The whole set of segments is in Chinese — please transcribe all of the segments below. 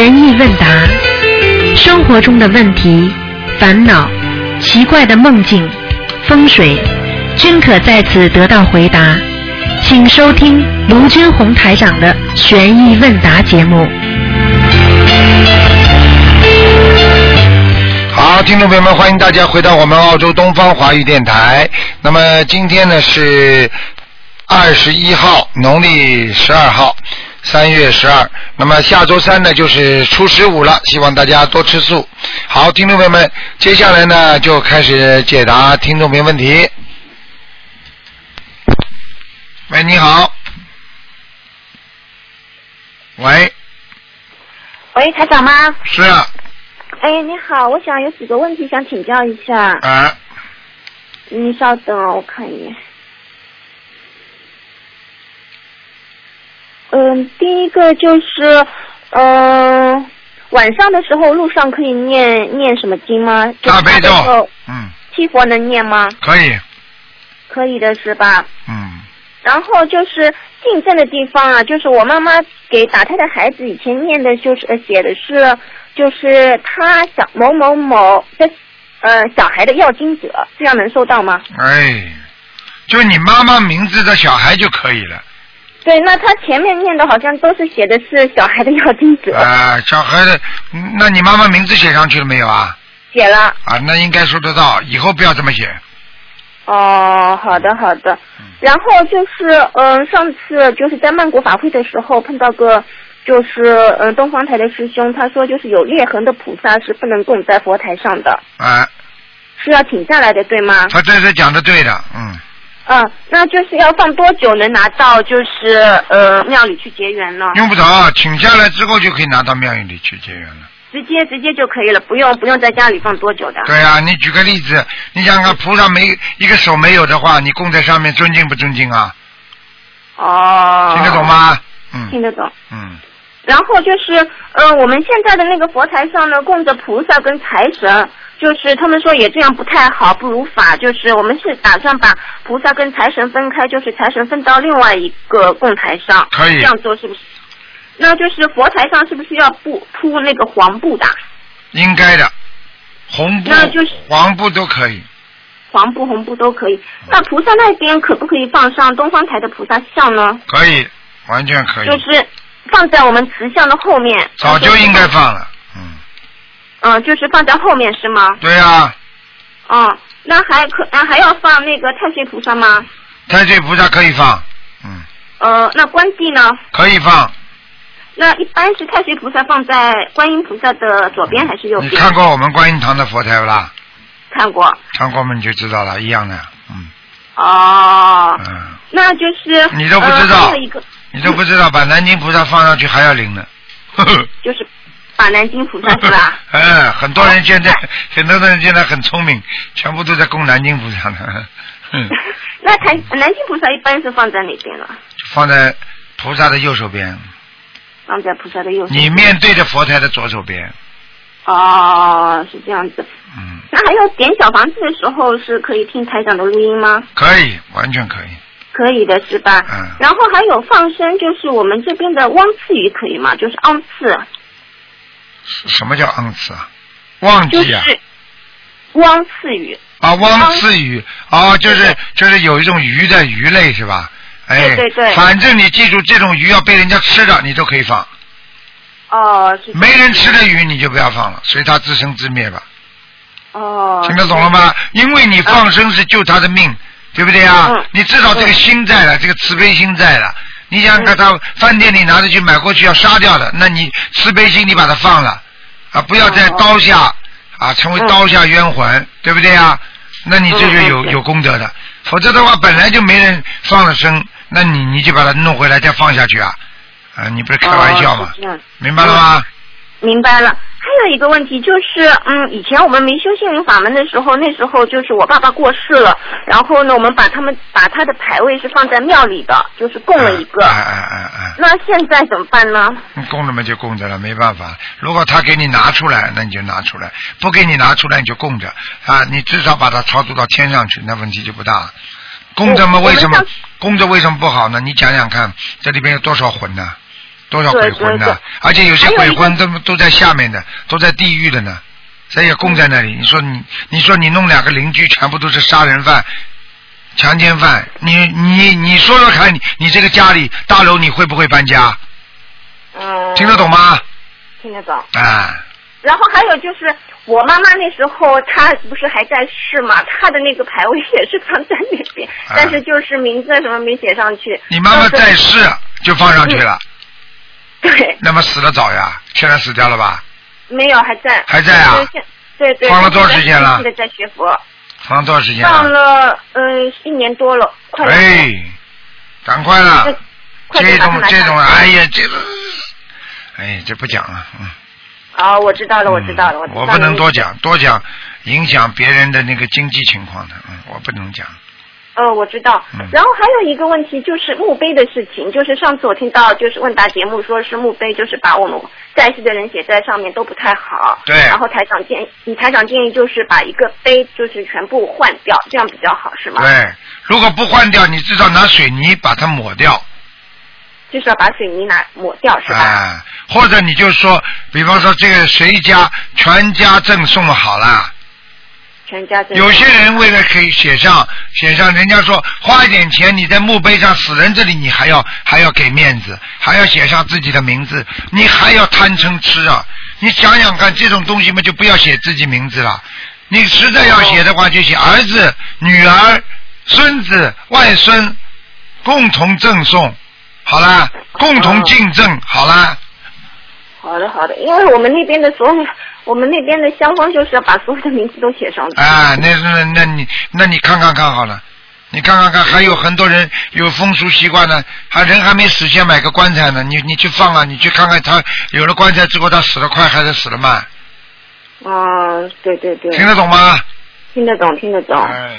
意问答，生活中的问题、烦恼、奇怪的梦境、风水，均可在此得到回答。请收听卢军红台长的悬疑问答节目。好，听众朋友们，欢迎大家回到我们澳洲东方华语电台。那么今天呢是二十一号，农历十二号，三月十二。那么下周三呢就是初十五了，希望大家多吃素。好，听众朋友们，接下来呢就开始解答听众朋友问题。喂，你好。喂，喂，台长吗？是啊，哎，你好，我想有几个问题想请教一下。啊，你稍等哦，我看一眼。嗯，第一个就是，嗯、晚上的时候路上可以念念什么经吗？大悲咒嗯，七佛能念吗？可以，可以的是吧？嗯，然后就是进正的地方啊，就是我妈妈给打胎的孩子以前念的就是呃写的是，就是他小某某某的呃小孩的要经者，这样能收到吗？哎，就你妈妈名字的小孩就可以了。对，那他前面念的好像都是写的是小孩的要经者，啊、小孩的，嗯那你妈妈名字写上去了没有啊？写了。啊，那应该收得到，以后不要这么写。哦，好的好的。然后就是嗯、上次就是在曼谷法会的时候碰到个。就是嗯，东方台的师兄他说，就是有裂痕的菩萨是不能供在佛台上的，啊，是要请下来的，对吗？他这是讲的对的，嗯，嗯，那就是要放多久能拿到就是呃庙里去结缘呢？用不着，请下来之后就可以拿到庙宇里去结缘了。直接直接就可以了，不用不用在家里放多久的。对啊，你举个例子，你想想看，菩萨没一个手没有的话，你供在上面尊敬不尊敬啊？哦。听得懂？吗？嗯听得懂。嗯，然后就是，呃，我们现在的那个佛台上呢，供着菩萨跟财神，就是他们说也这样不太好，不如法。就是我们是打算把菩萨跟财神分开，就是财神分到另外一个供台上。可以这样做是不是？那就是佛台上是不是要布铺那个黄布的？应该的，红布那就是、黄布都可以。黄布、红布都可以。那菩萨那边可不可以放上东方台的菩萨像呢？可以，完全可以。就是放在我们慈像的后面。早就应该放了，嗯，嗯，就是放在后面是吗？对呀、哦，那还可啊还要放那个太岁菩萨吗？太岁菩萨可以放，嗯，呃，那观帝呢？可以放。那一般是太岁菩萨放在观音菩萨的左边还是右边？你看过我们观音堂的佛台不啦？看过。看过嘛你就知道了，一样的，嗯哦，嗯，那就是你都不知道呃、还有一个你都不知道，把南京菩萨放上去还要灵呢。就是把南京菩萨 是吧哎，很多人现在，很多人现在很聪明，全部都在供南京菩萨呢。嗯，那台南京菩萨一般是放在哪边了？放在菩萨的右手边，放在菩萨的右手。你面对着佛台的左手边。哦，是这样子。嗯，那还有点小房子的时候是可以听台长的录音吗？可以，完全可以。可以的是吧？嗯然后还有放生，就是我们这边的汪刺鱼可以吗？就是昂刺，什么叫昂刺啊？忘就是记啊？汪刺鱼。啊，汪刺鱼啊，就是就是有一种鱼的鱼类是吧？哎，对对对反正你记住，这种鱼要被人家吃的，你都可以放；哦，是。没人吃的鱼你就不要放了，随它自生自灭吧。哦。听得懂了吗？因为你放生是救它的命，对不对啊？嗯你至少这个心在了，这个慈悲心在了。你想想看，他饭店里拿着去买过去要杀掉的，那你慈悲心你把它放了啊，不要在哦刀下啊成为刀下冤魂，对不对啊？那你这就有有功德的，否则的话本来就没人放了生，那你你就把它弄回来再放下去啊？啊，你不是开玩笑吗明白了吗？明白了。还有一个问题就是，嗯，以前我们没修心灵法门的时候，那时候就是我爸爸过世了，然后呢，我们把他们把他的牌位是放在庙里的，就是供了一个。哎哎哎哎。那现在怎么办呢？供着嘛就供着了，没办法。如果他给你拿出来，那你就拿出来；不给你拿出来，你就供着啊。你至少把它超度到天上去，那问题就不大了。供着嘛，为什么供着为什么不好呢？你讲讲看，这里边有多少魂呢、多少鬼魂呢？而且有些鬼魂都都在下面的，都在地狱的呢，谁也供在那里。你说你，你说你弄两个邻居全部都是杀人犯、强奸犯，你你你说说看，你你这个家里大楼你会不会搬家？嗯，听得懂吗？听得懂。啊，然后还有就是，我妈妈那时候她不是还在世嘛，她的那个牌位也是放在那边，啊但是就是名字什么没写上去。你妈妈在世就放上去了，对，那么死的早呀？现在死掉了吧？没有还在。还在啊？对对。放了多长时间了现在在学佛，放了多少时间放了？了嗯一年多了，快了。哎，赶快了这！种这种，哎呀，这个，哎，这不讲了，嗯。啊，我知道了，我知道了，我知道了。我不能多讲，多讲影响别人的那个经济情况的，嗯，我不能讲。呃，我知道嗯。然后还有一个问题就是墓碑的事情，就是上次我听到就是问答节目说是墓碑，就是把我们在世的人写在上面都不太好。对然后台长建议，你台长建议就是把一个碑就是全部换掉，这样比较好，是吗？。对，如果不换掉，你至少拿水泥把它抹掉，就是要把水泥拿抹掉，是吧？啊，或者你就说，比方说这个谁家全家赠送好了。全家这有些人为了可以写上写上，人家说花一点钱，你在墓碑上死人这里你还要还要给面子，还要写上自己的名字，你还要贪嗔痴啊！你想想看，这种东西嘛就不要写自己名字了。你实在要写的话，就写儿子、女儿、孙子、外孙共同赠送，好啦，共同敬赠，好啦。好的好的，因为我们那边的所有，我们那边的香方就是要把所有的名字都写上去。啊，那那那你那你看看看好了，你看看看，还有很多人有风俗习惯呢，还人还没死先买个棺材呢，你你去放啊，你去看看他有了棺材之后，他死得快还是死得慢，啊，对对对。听得懂吗？听得懂，听得懂。哎，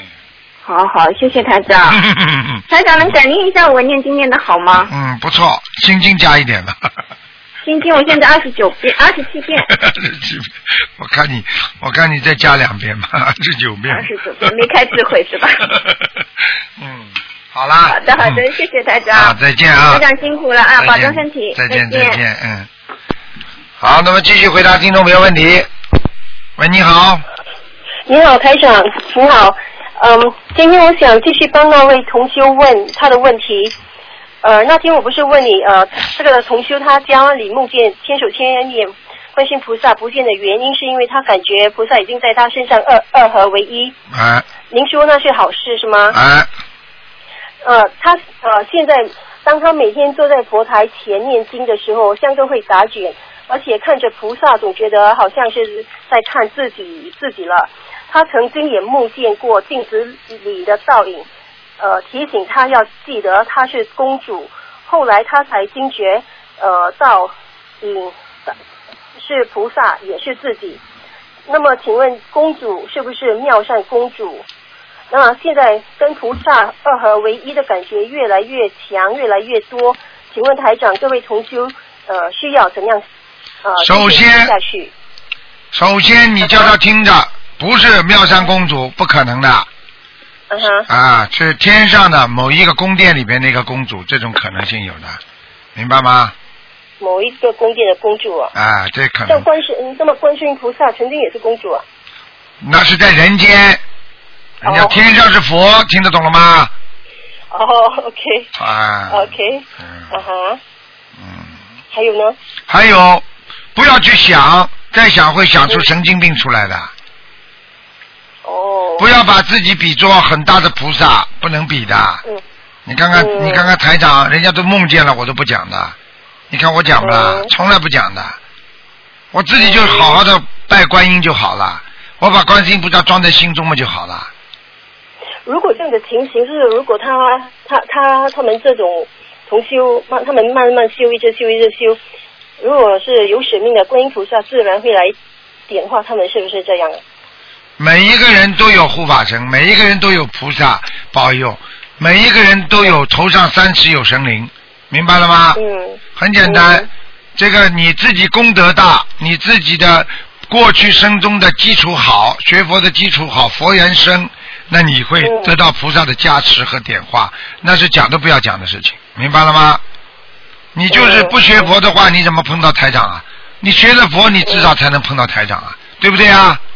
好好，谢谢台长。台长能感应一下我念经念的好吗？嗯，不错，心经加一点吧。心经我现在二十九遍，二十七遍，二十七遍，我看你，我看你再加两遍吧，二十九遍。二十九遍，没开智慧是吧？嗯，好啦。好的好的嗯，谢谢大家。啊，再见啊。台长辛苦了啊，保重身体。再见，再再见，嗯。好，那么继续回答听众朋友问题。喂，你好。你好，台长，你好。嗯，今天我想继续帮那位同修问他的问题。呃，那天我不是问你，呃，这个同修他家里梦见千手千眼观世音菩萨不见的原因，是因为他感觉菩萨已经在他身上二二合为一。啊您说那是好事是吗？啊，呃，他呃现在当他每天坐在佛台前念经的时候，香都会打卷，而且看着菩萨，总觉得好像是在看自己自己了。他曾经也梦见过镜子里的倒影，呃，提醒他要记得她是公主。后来他才惊觉，呃，倒影是菩萨，也是自己。那么，请问公主是不是妙善公主？那现在跟菩萨二合为一的感觉越来越强，越来越多。请问台长，各位同修，呃，需要怎样呃首先下去？首先你叫他听着，不是妙善公主，不可能的嗯哼，啊，是天上的某一个宫殿里边那个公主，这种可能性有的，明白吗？某一个宫殿的公主啊，啊，这可能像能，观世，嗯那么观世音菩萨曾经也是公主啊。那是在人间，人家哦天上是佛，听得懂了吗？哦，OK，OK，、啊 OK，嗯啊哈，嗯，还有呢？还有，不要去想，再想会想出神经病出来的。哦，不要把自己比作很大的菩萨，不能比的。嗯，你看看，嗯你看看台长，人家都梦见了，我都不讲的。你看我讲不啦？嗯从来不讲的。我自己就好好的拜观音就好了，我把观世音菩萨装在心中嘛就好了。如果这样的情形，就是如果他他他他们这种同修，慢他们慢慢修一直修一直修，如果是有使命的观音菩萨，自然会来点化他们，是不是这样啊？每一个人都有护法神，每一个人都有菩萨保佑，每一个人都有头上三尺有神灵，明白了吗？嗯很简单，嗯这个你自己功德大，你自己的过去生中的基础好，学佛的基础好，佛缘深，那你会嗯得到菩萨的加持和点化，那是讲都不要讲的事情，明白了吗？你就是嗯不学佛的话，你怎么碰到台长啊？你学了佛，你至少才能碰到台长啊，对不对啊？嗯。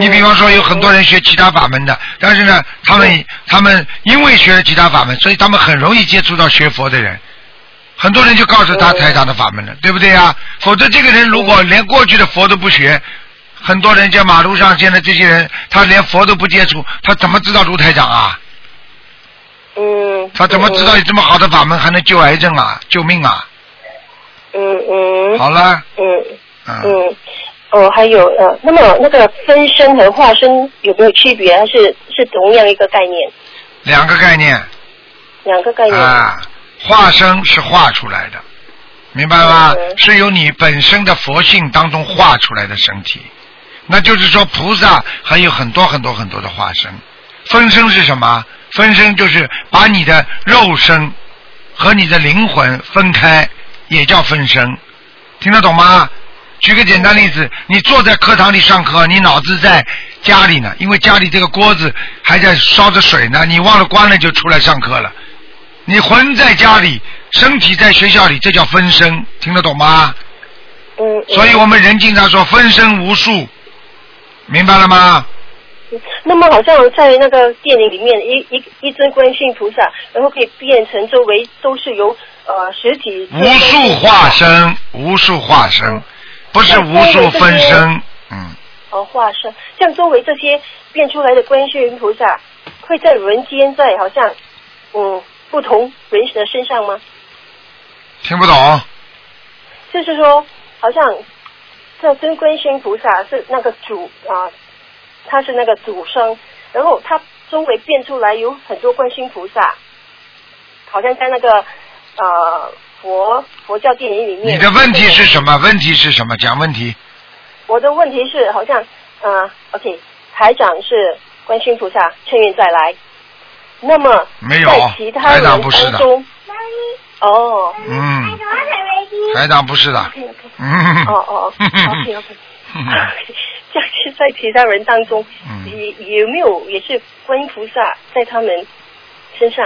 你比方说有很多人学其他法门的，但是呢，他们他们因为学了其他法门，所以他们很容易接触到学佛的人。很多人就告诉他嗯台长的法门了，对不对呀？否则这个人如果连过去的佛都不学，很多人在马路上现在这些人，他连佛都不接触，他怎么知道卢台长啊？嗯。他怎么知道有这么好的法门还能救癌症啊、救命啊？嗯嗯。好了，嗯嗯，嗯。哦，还有呃，那么那个分身和化身有没有区别？还是是同样一个概念？两个概念两个概念。啊，化身是化出来的，明白吗？嗯是由你本身的佛性当中化出来的身体，那就是说菩萨还有很多很多很多的化身。分身是什么？分身就是把你的肉身和你的灵魂分开，也叫分身，听得懂吗？举个简单例子，你坐在课堂里上课，你脑子在家里呢，因为家里这个锅子还在烧着水呢，你忘了关了就出来上课了。你魂在家里，身体在学校里，这叫分身，听得懂吗？嗯。嗯所以我们人经常说分身无数，明白了吗？那么好像在那个电影里面，一一一尊观世音菩萨，然后可以变成周围都是由呃实体无数化身，无数化身，不是无数分身。嗯，哦化身，像周围这些变出来的观世音菩萨，会在人间在好像嗯不同人的身上吗？听不懂。就是说，好像这尊观世音菩萨是那个主啊、他是那个主生，然后他周围变出来有很多观世音菩萨，好像在那个呃佛佛教电影里面。你的问题是什么？问题是什么？讲问题。我的问题是，好像呃，OK，台长是观世音菩萨，趁愿再来。那么没有在其他台人长不是的当中，哦嗯，台长不是的。，OK OK，嗯。哦哦，OK OK。这样 是在其他人当中，嗯也有没有也是观音菩萨在他们身上？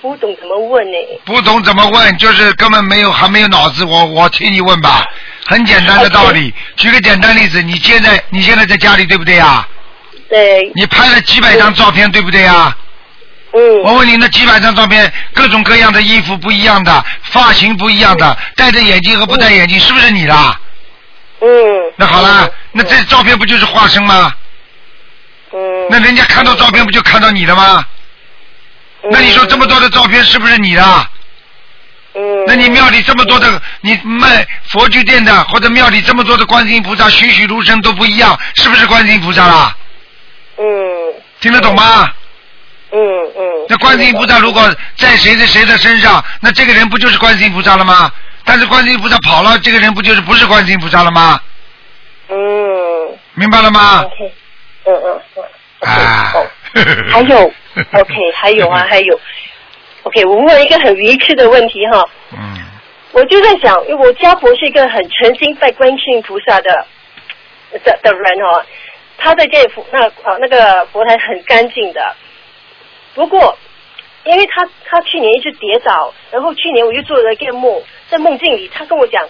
不懂怎么问呢？不懂怎么问，就是根本没有还没有脑子。我我替你问吧，很简单的道理。举个简单例子，你现在你现在在家里对不对呀？对，你拍了几百张照片对不对呀？嗯，我问你，那几百张照片，各种各样的衣服不一样的，发型不一样的，戴着眼镜和不戴眼镜，是不是你的？嗯，那好了嗯，那这照片不就是化身吗？嗯，那人家看到照片不就看到你了吗？那你说这么多的照片是不是你的？嗯，那你庙里这么多的，你卖佛具店的或者庙里这么多的观世音菩萨栩栩如生都不一样，是不是观世音菩萨啦？嗯听得懂吗？嗯嗯，那观世音菩萨如果在谁的谁的身上，那这个人不就是观世音菩萨了吗？但是观世音菩萨跑了，这个人不就是不是观世音菩萨了吗？嗯明白了吗嗯嗯嗯啊哦，还有 OK，还有啊，还有，OK，我问一个很愚痴的问题哈，嗯，我就在想，因为我家婆是一个很诚心拜观世音菩萨的的的人哦，她在这佛那呃那个佛台很干净的，不过因为她她去年一直跌倒，然后去年我就做了一个梦，在梦境里她跟我讲，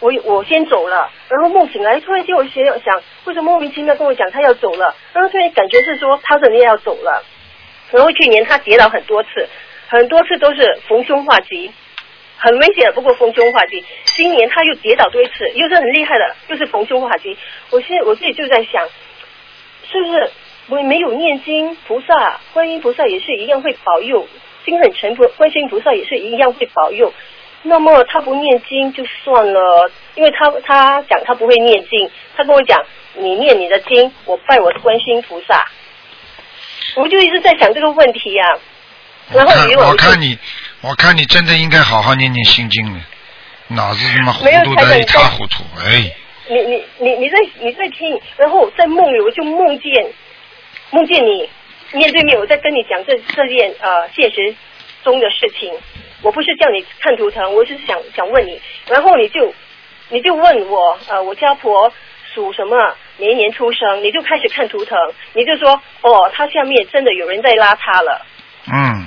我我先走了，然后梦醒来，突然间我想想，为什么莫名其妙跟我讲她要走了，然后突然感觉是说她真的要走了，然后去年他跌倒很多次，很多次都是逢凶化吉。很危险，不过逢凶化吉。今年他又跌倒多一次，又是很厉害的，又是逢凶化吉。我现在我自己就在想，是不是我没有念经，菩萨、观音菩萨也是一样会保佑，心很诚，菩观音菩萨也是一样会保佑。那么他不念经就算了，因为他他讲他不会念经，他跟我讲你念你的经，我拜我的观音菩萨。我就一直在想这个问题呀、然后以为我看你，我看你真的应该好好念念心经了，脑子他妈糊涂的一塌糊涂，哎，你你你你在你在听，然后在梦里我就梦见梦见你面对面，我在跟你讲这这件呃现实中的事情。我不是叫你看图腾，我是想想问你，然后你就你就问我呃我家婆属什么哪一年出生，你就开始看图腾，你就说哦，他下面真的有人在拉他了。嗯，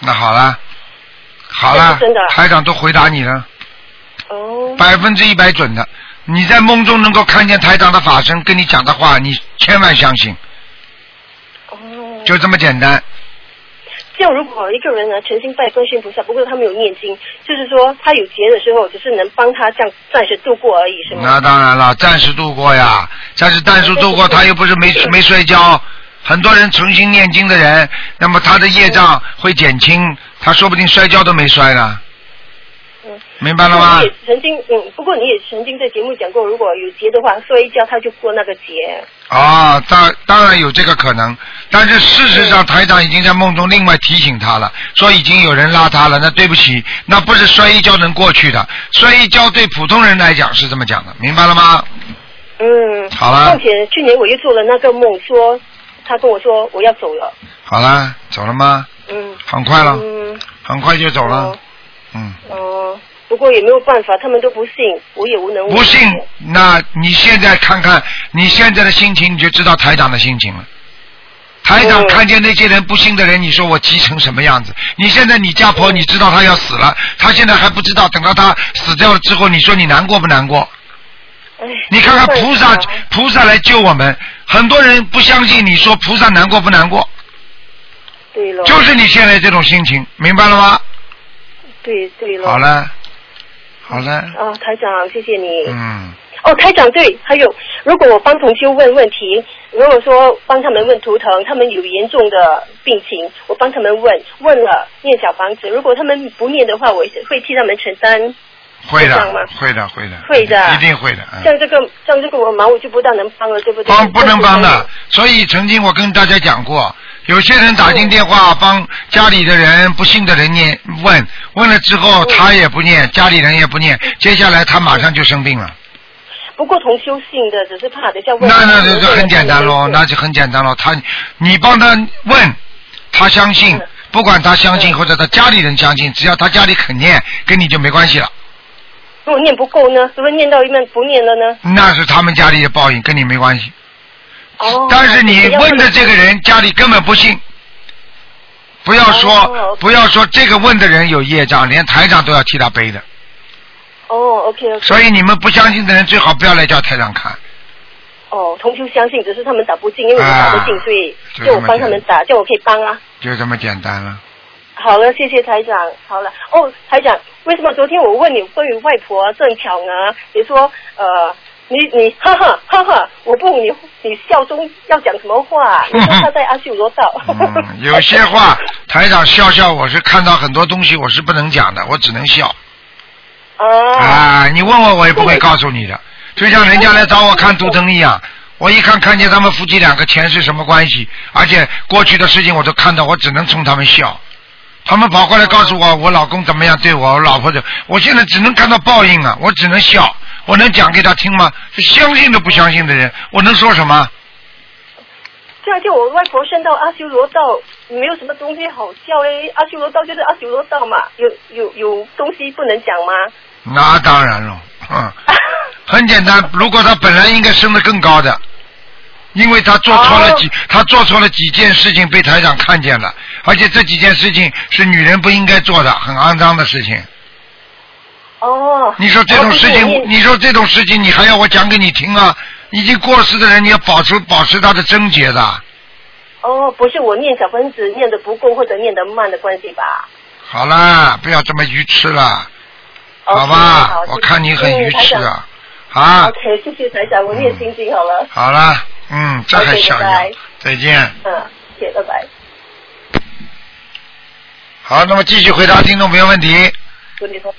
那好了，好了真的，台长都回答你了，哦，百分之一百准的。你在梦中能够看见台长的法身跟你讲的话，你千万相信，哦，就这么简单。这样如果一个人呢诚心拜观世音菩萨，不过他没有念经，就是说他有劫的时候，只是能帮他这样暂时度过而已，是吗？那当然了，暂时度过呀，暂时暂时度过，他又不是没没摔跤。很多人诚心念经的人，那么他的业障会减轻，他说不定摔跤都没摔呢。嗯，明白了吗你？也曾经嗯，不过你也曾经在节目讲过，如果有劫的话，摔一跤他就过那个劫。啊，当当然有这个可能，但是事实上台长已经在梦中另外提醒他了，说已经有人拉他了。那对不起，那不是摔一跤能过去的，摔一跤对普通人来讲是这么讲的，明白了吗？嗯，好了况且去年我又做了那个梦，说他跟我说我要走了。好啦，走了吗？嗯。很快了，嗯。很快就走了哦。嗯，哦，不过也没有办法，他们都不信，我也无能为力。不信，那你现在看看你现在的心情，你就知道台长的心情了。台长嗯看见那些人不信的人，你说我急成什么样子？你现在你家婆，你知道她要死了，她现在还不知道，等到她死掉了之后，你说你难过不难过？哎。你看看菩萨，菩萨来救我们，很多人不相信，你说菩萨难过不难过？对了。就是你现在这种心情，明白了吗？对对了。好。了，好了，啊，台长，谢谢你。嗯，哦，台长，对，还有，如果我帮同修问问题，如果说帮他们问图腾，他们有严重的病情，我帮他们问，问了念小房子，如果他们不念的话，我会替他们承担。会的，会的，会的，会的一定会的。嗯像这个，像这个我忙，我就不大能帮了，对不对？帮不能帮的，所以曾经我跟大家讲过，有些人打进电话帮家里的人不信的人念问，问了之后他也不念，家里人也不念，接下来他马上就生病了。不过同修信的，只是怕等下问。那那那就很简单喽，那就很简单喽。他你帮他问，他相信，不管他相信或者他家里人相信，只要他家里肯念，跟你就没关系了。如果念不够呢？如果念到一半不念了呢？那是他们家里的报应，跟你没关系。哦。但是你问的这个人家里根本不信，不要说、哦不要说这个问的人有业障，连台长都要替他背的。哦，OK OK。所以你们不相信的人最好不要来叫台长看。哦，同修相信，只是他们打不进，因为我打不进，啊所以就叫我帮他们打，叫我可以帮啊。就这么简单了。好了，谢谢台长。好了，哦，台长，为什么昨天我问你关于外婆啊、正巧呢，你说呃，你你哈哈哈哈，我不懂你你笑中要讲什么话？你说他在阿修罗道。嗯，有些话 台长笑笑，我是看到很多东西我是不能讲的，我只能笑。啊。啊，你问我我也不会告诉你的，就像人家来找我看图腾一样。我一看看见他们夫妻两个前世什么关系，而且过去的事情我都看到，我只能冲他们笑。他们跑过来告诉我，我老公怎么样对我，我老婆的，我现在只能看到报应啊，我只能笑。我能讲给他听吗？是相信都不相信的人，我能说什么？这样就我外婆升到阿修罗道，没有什么东西好笑嘞。阿修罗道就是阿修罗道嘛，有有有东西不能讲吗？那当然了，嗯，很简单。如果他本来应该升得更高的，因为他做错了几，他做错了几件事情被台长看见了，而且这几件事情是女人不应该做的，很肮脏的事情。哦。你说这种事情，你说这种事情，你还要我讲给你听啊？已经过世的人，你要保持保持他的贞洁的。哦，不是我念小分子念的不够或者念的慢的关系吧？好啦，不要这么愚痴了好吧？好我看你很愚痴啊，啊，OK，谢谢台长，我念心经好了。好了，嗯，这还小样拜拜，再见。嗯，谢谢，拜拜。好，那么继续回答听众朋友问题。你好，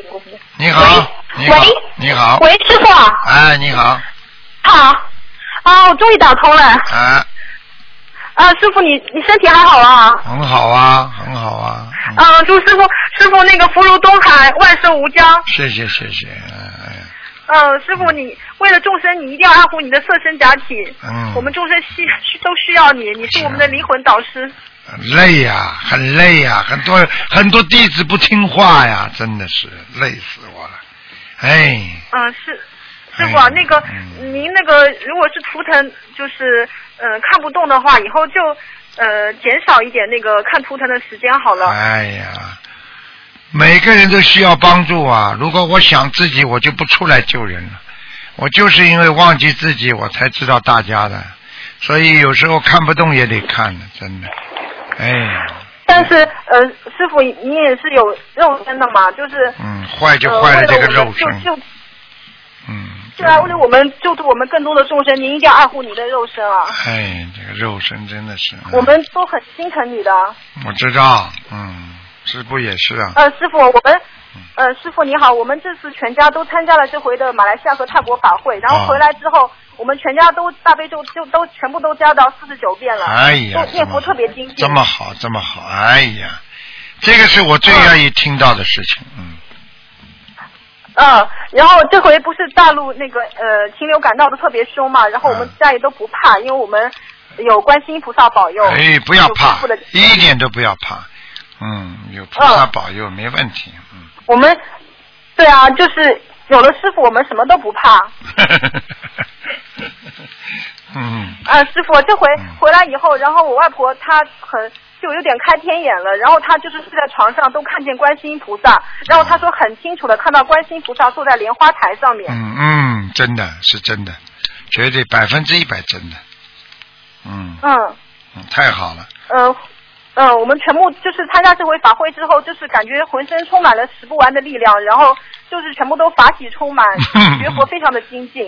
你好，你好，喂，师傅啊，哎，你好，好，啊，我终于打通了。哎，啊，师傅，你你身体还好啊？很好啊，很好啊，嗯啊，祝师傅师傅那个福如东海，万寿无疆。谢谢谢谢，嗯，师傅你为了众生，你一定要爱护你的色身假体。嗯我们众生需需都需要你，你是我们的灵魂导师。累呀、很累呀、很多很多弟子不听话呀，真的是累死我了，哎，嗯，是。师傅啊，哎那个嗯您那个如果是图腾就是呃看不动的话，以后就呃减少一点那个看图腾的时间好了。哎呀，每个人都需要帮助啊！如果我想自己，我就不出来救人了。我就是因为忘记自己，我才知道大家的。所以有时候看不动也得看的，真的。哎，但是呃，师傅你也是有肉身的嘛，就是嗯，坏就呃坏了这个肉身。就就嗯。对啊，为了我们救助我们更多的众生，您一定要爱护你的肉身啊！哎，这个肉身真的是。嗯我们都很心疼你的。我知道，嗯，师傅也是啊。呃，师傅，我们呃，师傅你好，我们这次全家都参加了这回的马来西亚和泰国法会，然后啊回来之后，我们全家都大悲咒就都全部都加到四十九遍了，哎呀，念佛特别精进。这么好，这么好，哎呀，这个是我最愿意听到的事情，嗯。嗯，然后这回不是大陆那个呃禽流感闹得特别凶嘛，然后我们家里都不怕，因为我们有观世音菩萨保佑。哎，不要怕一点都不要怕，嗯，有菩萨保佑，没问题，嗯。我们对啊，就是有了师傅，我们什么都不怕。嗯，啊，师傅，这回回来以后，然后我外婆她很就有点开天眼了，然后她就是睡在床上都看见观世音菩萨，然后她说很清楚的看到观世音菩萨坐在莲花台上面。嗯嗯，真的是真的，绝对百分之一百真的，嗯。嗯。嗯，太好了，嗯嗯，我们全部就是参加这回法会之后，就是感觉浑身充满了使不完的力量，然后就是全部都法喜充满，学佛非常的精进。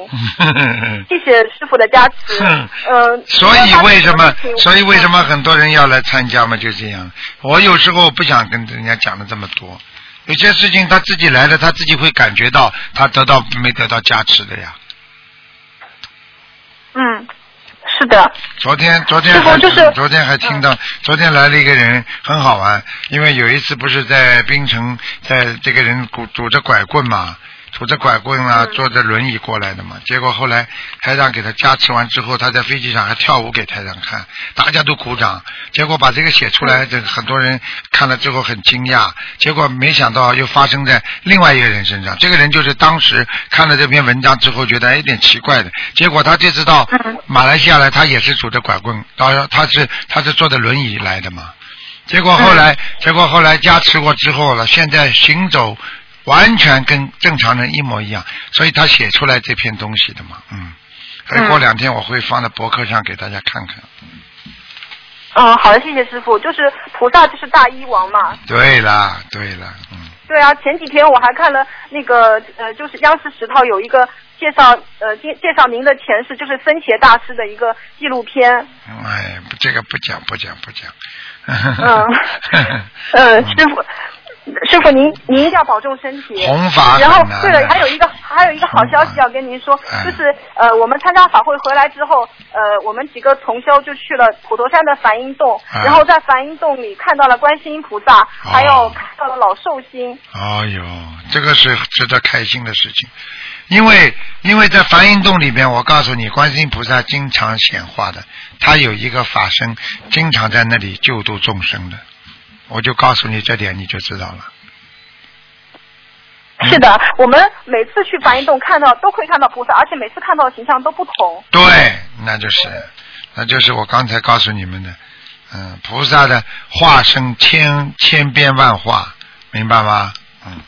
谢谢师傅的加持。嗯，所以为什么？所以为什么很多人要来参加嘛？就这样。我有时候不想跟人家讲的这么多，有些事情他自己来了，他自己会感觉到他得到没得到加持的呀。嗯，是的。昨天昨天还就是昨天还听到，昨天来了一个人很好玩，因为有一次不是在冰城，在这个人拄拄着拐棍嘛。拄着拐棍啊，坐着轮椅过来的嘛。结果后来台长给他加持完之后，他在飞机上还跳舞给台长看，大家都鼓掌。结果把这个写出来，这个很多人看了之后很惊讶。结果没想到又发生在另外一个人身上。这个人就是当时看了这篇文章之后，觉得哎有点奇怪的。结果他这次到马来西亚来，他也是拄着拐棍，当然他是他是坐着轮椅来的嘛。结果后来，结果后来加持过之后了，现在行走完全跟正常人一模一样，所以他写出来这篇东西的嘛，嗯。所以过两天我会放在博客上给大家看看。嗯，好的，谢谢师傅。就是菩萨就是大医王嘛。对啦，对啦，嗯。对啊，前几天我还看了那个呃，就是央视十套有一个介绍呃介介绍您的前世，就是僧伽大师的一个纪录片。哎，这个不讲不讲不讲。嗯 嗯，师傅。师傅，您您一定要保重身体。弘法然后，对了，还有一个还有一个好消息要跟您说，哎就是呃，我们参加法会回来之后，呃，我们几个同修就去了普陀山的梵音洞，哎然后在梵音洞里看到了观世音菩萨，还有看到了老寿星。哎呦，这个是值得开心的事情，因为因为在梵音洞里边，我告诉你，观世音菩萨经常显化的，他有一个法身，经常在那里救度众生的，我就告诉你这点，你就知道了。是的，我们每次去梵音洞看到都会看到菩萨，而且每次看到的形象都不同。对，那就是，那就是我刚才告诉你们的，嗯，菩萨的化身千千变万化，明白吗？嗯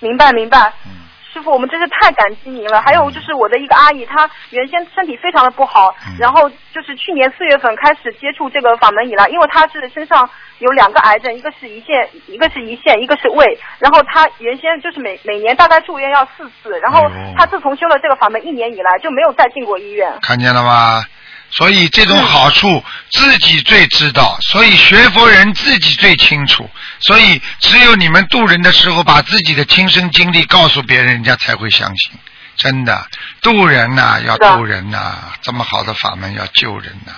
明白明白。嗯。师傅，我们真是太感激您了。还有就是我的一个阿姨，她原先身体非常的不好，嗯然后就是去年四月份开始接触这个法门以来，因为她是身上有两个癌症，一个是胰腺，一个是胰腺，一个是胃。然后她原先就是每每年大概住院要四次，然后她自从修了这个法门一年以来就没有再进过医院。看见了吗？所以这种好处自己最知道，所以学佛人自己最清楚。所以只有你们渡人的时候，把自己的亲身经历告诉别人，人家才会相信。真的，渡人呐、要渡人呐、这么好的法门要救人呐、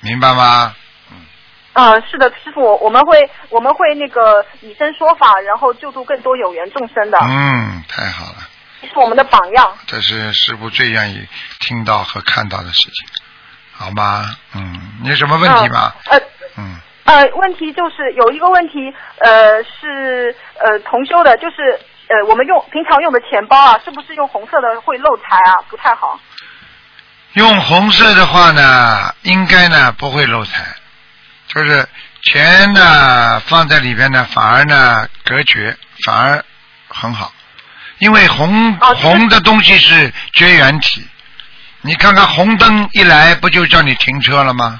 明白吗？嗯，是的，师傅，我们会我们会那个以身说法，然后救助更多有缘众生的，嗯，太好了，是我们的榜样。这是师傅最愿意听到和看到的事情，好吗？嗯，你有什么问题吗？呃嗯，呃，问题就是有一个问题，呃，是呃同修的，就是呃我们用平常用的钱包啊，是不是用红色的会漏财啊？不太好。用红色的话呢，应该呢不会漏财，就是钱呢放在里边呢，反而呢隔绝，反而很好，因为红、哦红的东西是绝缘体。你看看红灯一来，不就叫你停车了吗？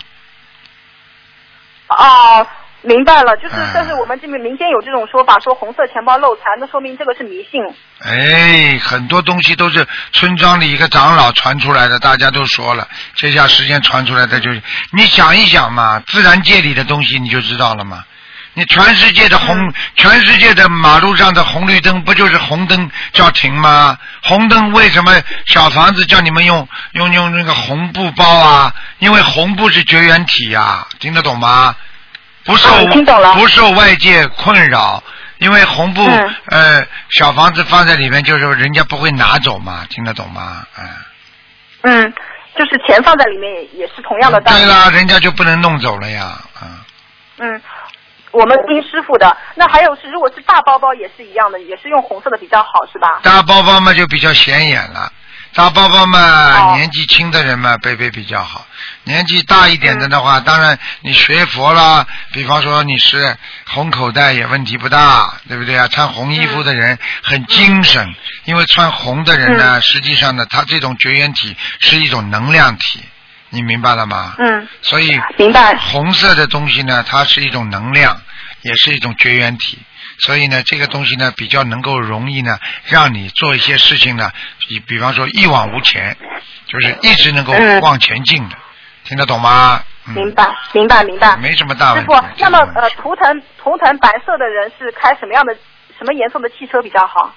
哦，明白了，就是嗯，但是我们这边民间有这种说法，说红色钱包漏财，那说明这个是迷信。哎，很多东西都是村庄里一个长老传出来的，大家都说了，这下时间传出来的就是，你想一想嘛，自然界里的东西你就知道了嘛。你全世界的红，全世界的马路上的红绿灯不就是红灯叫停吗？红灯为什么小房子叫你们用用用那个红布包啊？因为红布是绝缘体呀、听得懂吗？不受、嗯听懂了不受外界困扰，因为红布、嗯呃小房子放在里面，就是人家不会拿走嘛，听得懂吗？嗯。嗯，就是钱放在里面也也是同样的道理。对啦，人家就不能弄走了呀，嗯。嗯，我们听师傅的。那还有是，如果是大包包也是一样的，也是用红色的比较好，是吧？大包包嘛就比较显眼了，大包包嘛、哦。年纪轻的人嘛背背比较好，年纪大一点的的话，当然你学佛啦，比方说你是红口袋也问题不大，对不对啊？穿红衣服的人很精神，因为穿红的人呢，实际上呢，他这种绝缘体是一种能量体，你明白了吗？嗯，所以明白。红色的东西呢，它是一种能量，也是一种绝缘体，所以呢，这个东西呢比较能够容易呢，让你做一些事情呢，比比方说一往无前，就是一直能够嗯往前进的，听得懂吗？嗯、明白，明白，明白。没什么大问题。师傅，那么呃，图腾图腾白色的人是开什么样的什么颜色的汽车比较好？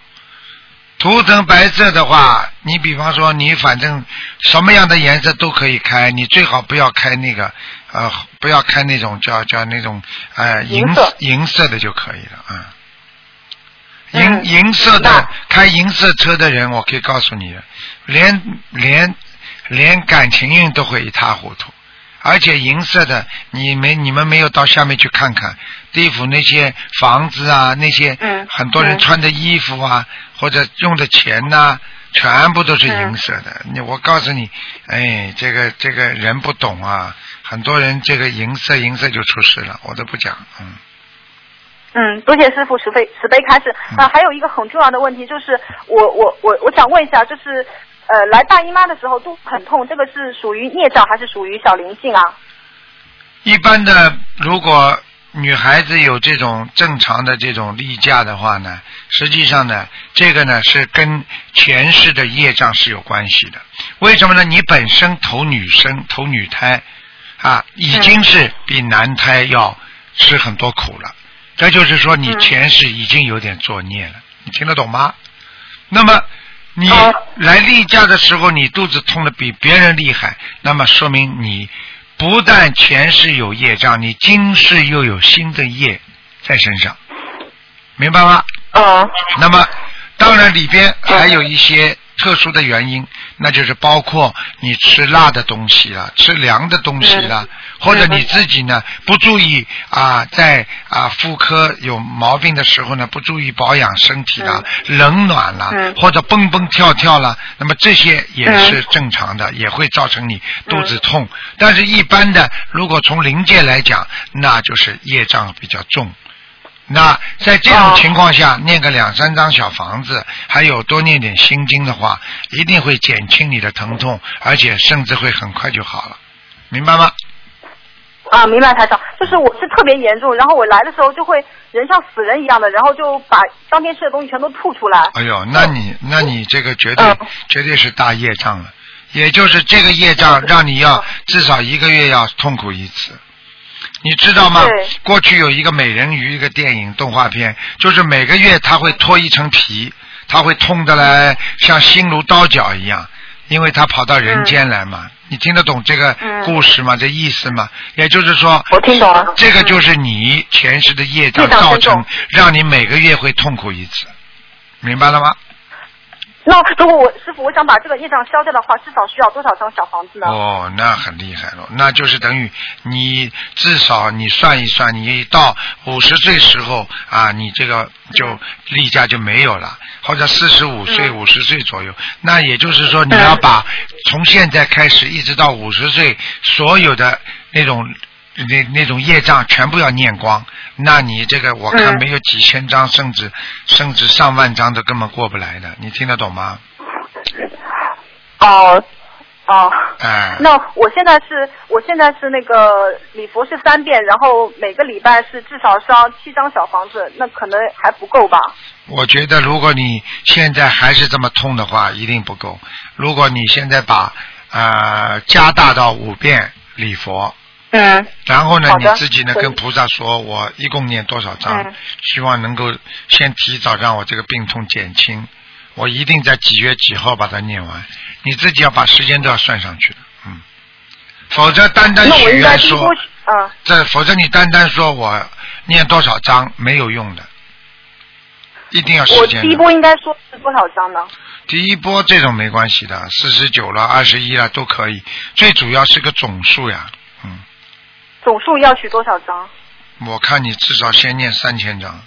图腾白色的话，你比方说你反正什么样的颜色都可以开，你最好不要开那个呃，不要开那种叫叫那种呃银银色银色的就可以了啊。嗯银银色的开银色车的人，我可以告诉你，连连连感情运都会一塌糊涂。而且银色的，你没你们没有到下面去看看地府那些房子啊，那些嗯很多人嗯穿的衣服啊，或者用的钱呐、全部都是银色的。你我告诉你，哎，这个这个人不懂啊，很多人这个银色银色就出事了，我都不讲，嗯。嗯，多谢师傅慈悲慈悲开示。嗯啊，还有一个很重要的问题就是，我我我我想问一下，就是呃，来大姨妈的时候肚很痛，这个是属于孽障还是属于小灵性啊？一般的，如果女孩子有这种正常的这种例假的话呢，实际上呢，这个呢是跟前世的业障是有关系的。为什么呢？你本身投女生、投女胎啊，已经是比男胎要吃很多苦了。这就是说，你嗯前世已经有点作孽了。你听得懂吗？那么你哦来例假的时候，你肚子痛的比别人厉害，那么说明你不但前世有业障，你今世又有新的业在身上，明白吗？嗯那么当然里边还有一些特殊的原因，那就是包括你吃辣的东西了，吃凉的东西了，或者你自己呢不注意啊，在啊妇科有毛病的时候呢，不注意保养身体了，冷暖了，嗯。或者蹦蹦跳跳了，那么这些也是正常的，也会造成你肚子痛。但是，一般的，如果从临界来讲，那就是业障比较重。那在这种哦情况下，念个两三张小房子，还有多念点心经的话，一定会减轻你的疼痛，而且甚至会很快就好了，明白吗？啊，明白台长，就是我是特别严重，然后我来的时候就会人像死人一样的，然后就把当天吃的东西全都吐出来。哎呦，那你那你这个绝对、嗯绝对是大业障了，也就是这个业障让你要至少一个月要痛苦一次。你知道吗？过去有一个美人鱼一个电影动画片，就是每个月它会脱一层皮，它会痛得来像心如刀绞一样，因为它跑到人间来嘛。你听得懂这个嗯故事吗？这意思吗？也就是说，我听懂了这个就是你前世的业障造成，让你每个月会痛苦一次，明白了吗？那如果我师傅我想把这个业障消掉的话，至少需要多少张小房子呢？哦，那很厉害了，那就是等于你至少你算一算，你到五十岁时候啊，你这个就例假就没有了，或者四十五岁、嗯。五十岁左右，那也就是说你要把从现在开始一直到五十岁所有的那种那那种业障全部要念光，那你这个我看嗯没有几千张，甚至甚至上万张都根本过不来的，你听得懂吗？哦哦。哎、那我现在是，我现在是那个礼佛是三遍，然后每个礼拜是至少烧七张小房子，那可能还不够吧？我觉得如果你现在还是这么痛的话，一定不够。如果你现在把呃加大到五遍礼佛，嗯然后呢你自己呢跟菩萨说，我一共念多少章，嗯希望能够先提早让我这个病痛减轻。我一定在几月几号把它念完，你自己要把时间都要算上去的，嗯，否则单单许愿说啊，这否则你单单说我念多少章没有用的，一定要时间。我第一波应该说是多少章呢？第一波这种没关系的，四十九了、二十一了都可以，最主要是个总数呀。嗯，总数要取多少张？我看你至少先念三千张。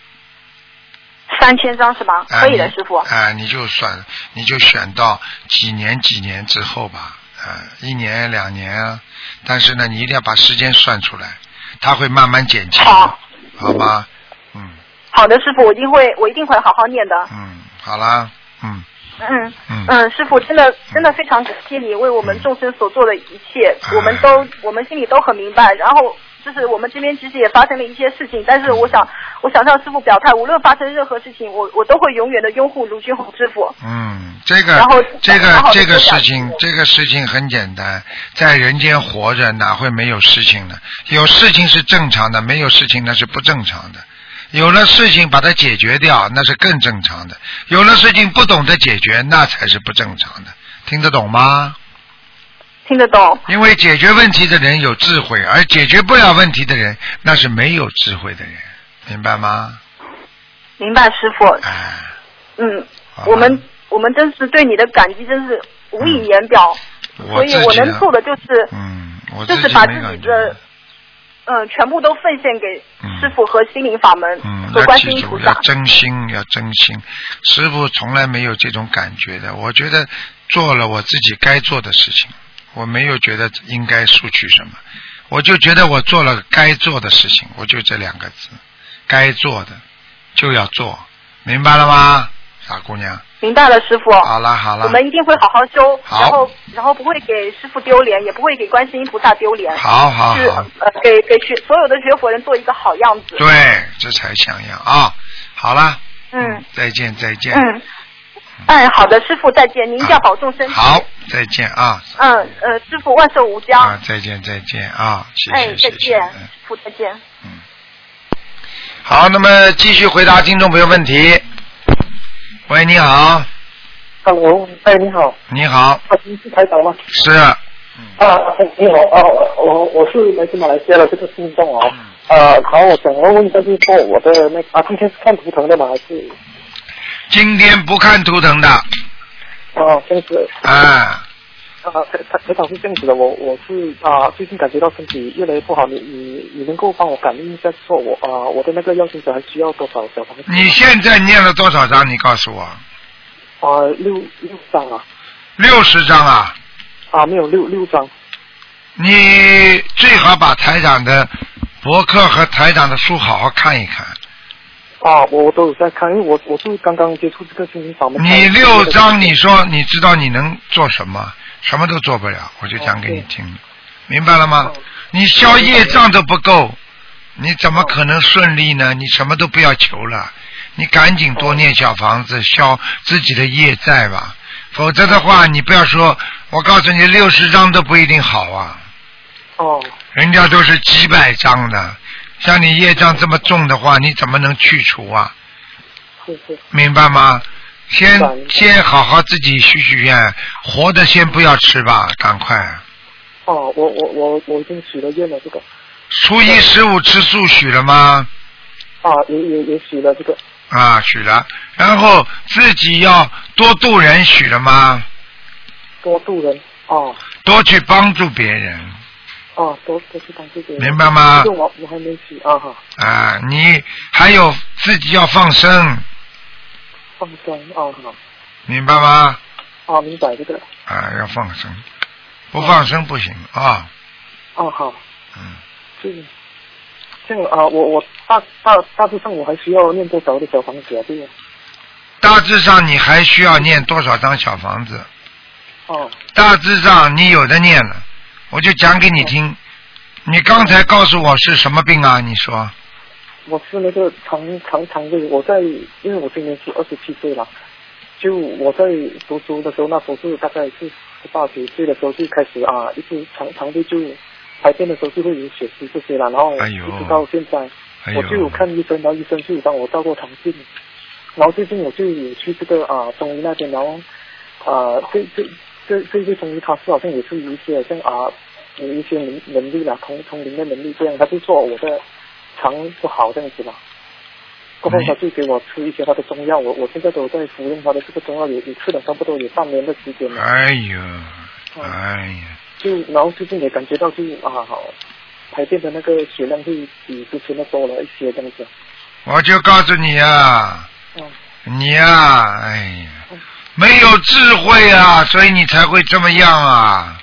三千张是吧？哎可以的，师傅。啊、你就算，你就选到几年几年之后吧，啊、一年两年啊，但是呢，你一定要把时间算出来，它会慢慢减轻，好好吧？嗯好的，师傅，我一定会，我一定会好好念的。嗯，好啦，嗯嗯嗯嗯，师傅，真的真的非常感谢你为我们众生所做的一切，哎我们都我们心里都很明白。然后就是我们这边其实也发生了一些事情，但是我想我想向师傅表态，无论发生任何事情，我我都会永远的拥护卢军红师傅。嗯，这个然后这个这个事情，这个事情很简单，在人间活着哪会没有事情呢？有事情是正常的，没有事情那是不正常的。有了事情把它解决掉，那是更正常的；有了事情不懂得解决，那才是不正常的。听得懂吗？听得懂？因为解决问题的人有智慧，而解决不了问题的人，那是没有智慧的人，明白吗？明白，师傅。哎，嗯，我们我们真是对你的感激真是无以言表，我所以我能做的就是嗯，我就是把自己的嗯全部都奉献给嗯师傅和心灵法门嗯，和观音菩萨要。真心，要真心。师傅从来没有这种感觉的。我觉得做了我自己该做的事情，我没有觉得应该索取什么，我就觉得我做了该做的事情，我就这两个字，该做的就要做，明白了吗，傻姑娘？明白了，师傅。好了好了我，们一定会好好修，好然后然后不会给师傅丢脸，也不会给观世音菩萨丢脸。好好是好，呃给给学所有的学佛人做一个好样子。对，这才像样啊！好了，嗯再见再见，嗯，哎，好的，师傅再见，您一定要保重身体。好，再见啊！嗯呃，师傅万寿无疆。啊，再见再见啊！谢谢哎，再见嗯，师傅再见。嗯，好，那么继续回答听众朋友问题。喂，你好，Hello，哎，你好，你好，啊，你是台长吗？是，啊，你好，啊，我我是来自马来西亚的这个听众哦，嗯。啊，好，我想要问一下，就是说我的那个啊，今天是看图腾的吗？还是？今天不看图腾的，啊这样子啊，啊，台台台长是这样子的，我我是啊最近感觉到身体越来越不好，你你你能够帮我感应一下，说我啊我的那个药精者还需要多少小房子？你现在念了多少章？你告诉我，啊六六张啊六十章啊。啊没有六六张你最好把台长的博客和台长的书好好看一看。啊，我我都有在看，因为我我是刚刚接触这个心灵法门。你六张，你说你知道你能做什么？什么都做不了，我就讲给你听，明白了吗？你消业障都不够，你怎么可能顺利呢？你什么都不要求了，你赶紧多念小房子，消自己的业债吧。否则的话，你不要说，我告诉你，六十张都不一定好啊。哦人家都是几百张的，像你业障这么重的话，你怎么能去除啊？是是明白吗？先先好好自己许许愿，活的先不要吃吧，赶快。哦，我我我我已经许了愿了，这个初一十五吃素许了吗？啊也也也许了这个啊，许了。然后自己要多度人，许了吗？多度人哦多去帮助别人，哦多多去帮助别人，明白吗这个我我还没洗啊哈，啊，你还有自己要放生，放生啊好明白吗？哦明白这个啊，要放生，不放生不行啊。哦好嗯，这个，这样啊，我我大大大致上我还需要念多少的小房子啊？对呀。大致上你还需要念多少张小房子？哦。大致上你有的念了，我就讲给你听。你刚才告诉我是什么病啊？你说。我是那个肠肠肠胃，我在因为我今年是二十七岁了，就我在读书的时候，那时候是大概是十八九岁的时候就开始啊，一直肠肠胃就排便的时候就会有血丝这些了，然后一直到现在，我就有看医生，然后医生就有帮我照过肠镜，然后最近我就有去这个啊中医那边，然后啊这这这这位中医他是好像也是有一些像啊有一些能能力啦，通通灵的能力这样，他就说我的。肠不好这样子吧，过后他就给我吃一些他的中药，我我现在都在服用他的这个中药，也也吃了差不多有半年的时间了。哎呀，哎呀，就然后最近也感觉到就啊，排便的那个血量会比之前的多了一些这样子。我就告诉你啊，你呀，哎呀，没有智慧啊，所以你才会这么样啊。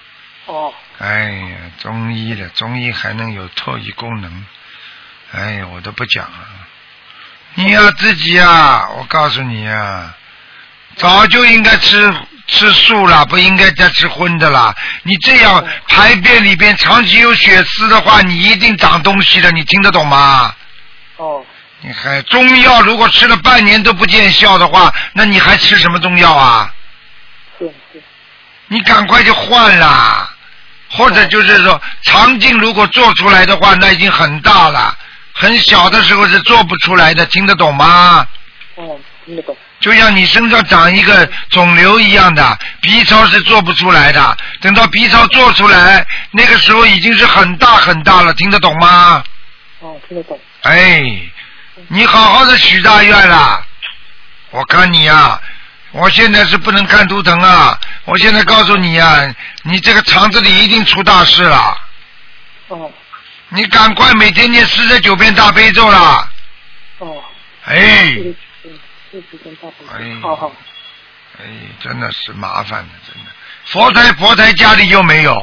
哦。哎呀，中医的中医还能有特异功能。哎呀，我都不讲了。你要自己啊，我告诉你啊，早就应该吃吃素了，不应该再吃荤的了。你这样排便里边长期有血丝的话，你一定长东西的。你听得懂吗？哦。你还中药如果吃了半年都不见效的话，那你还吃什么中药啊？是是。你赶快就换啦，或者就是说肠镜如果做出来的话，那已经很大了。很小的时候是做不出来的，听得懂吗？哦，听得懂。就像你身上长一个肿瘤一样的，B 超是做不出来的。等到 B 超做出来，那个时候已经是很大很大了，听得懂吗？哦，听得懂。哎，你好好的许大愿啦。我看你呀，我现在是不能看图腾啊。我现在告诉你呀，你这个肠子里一定出大事了。哦。你赶快每天念四十九遍大悲咒啦！哦。哎。四十遍大悲咒。好好。哎，真的是麻烦的，真的。佛台佛台家里有没有？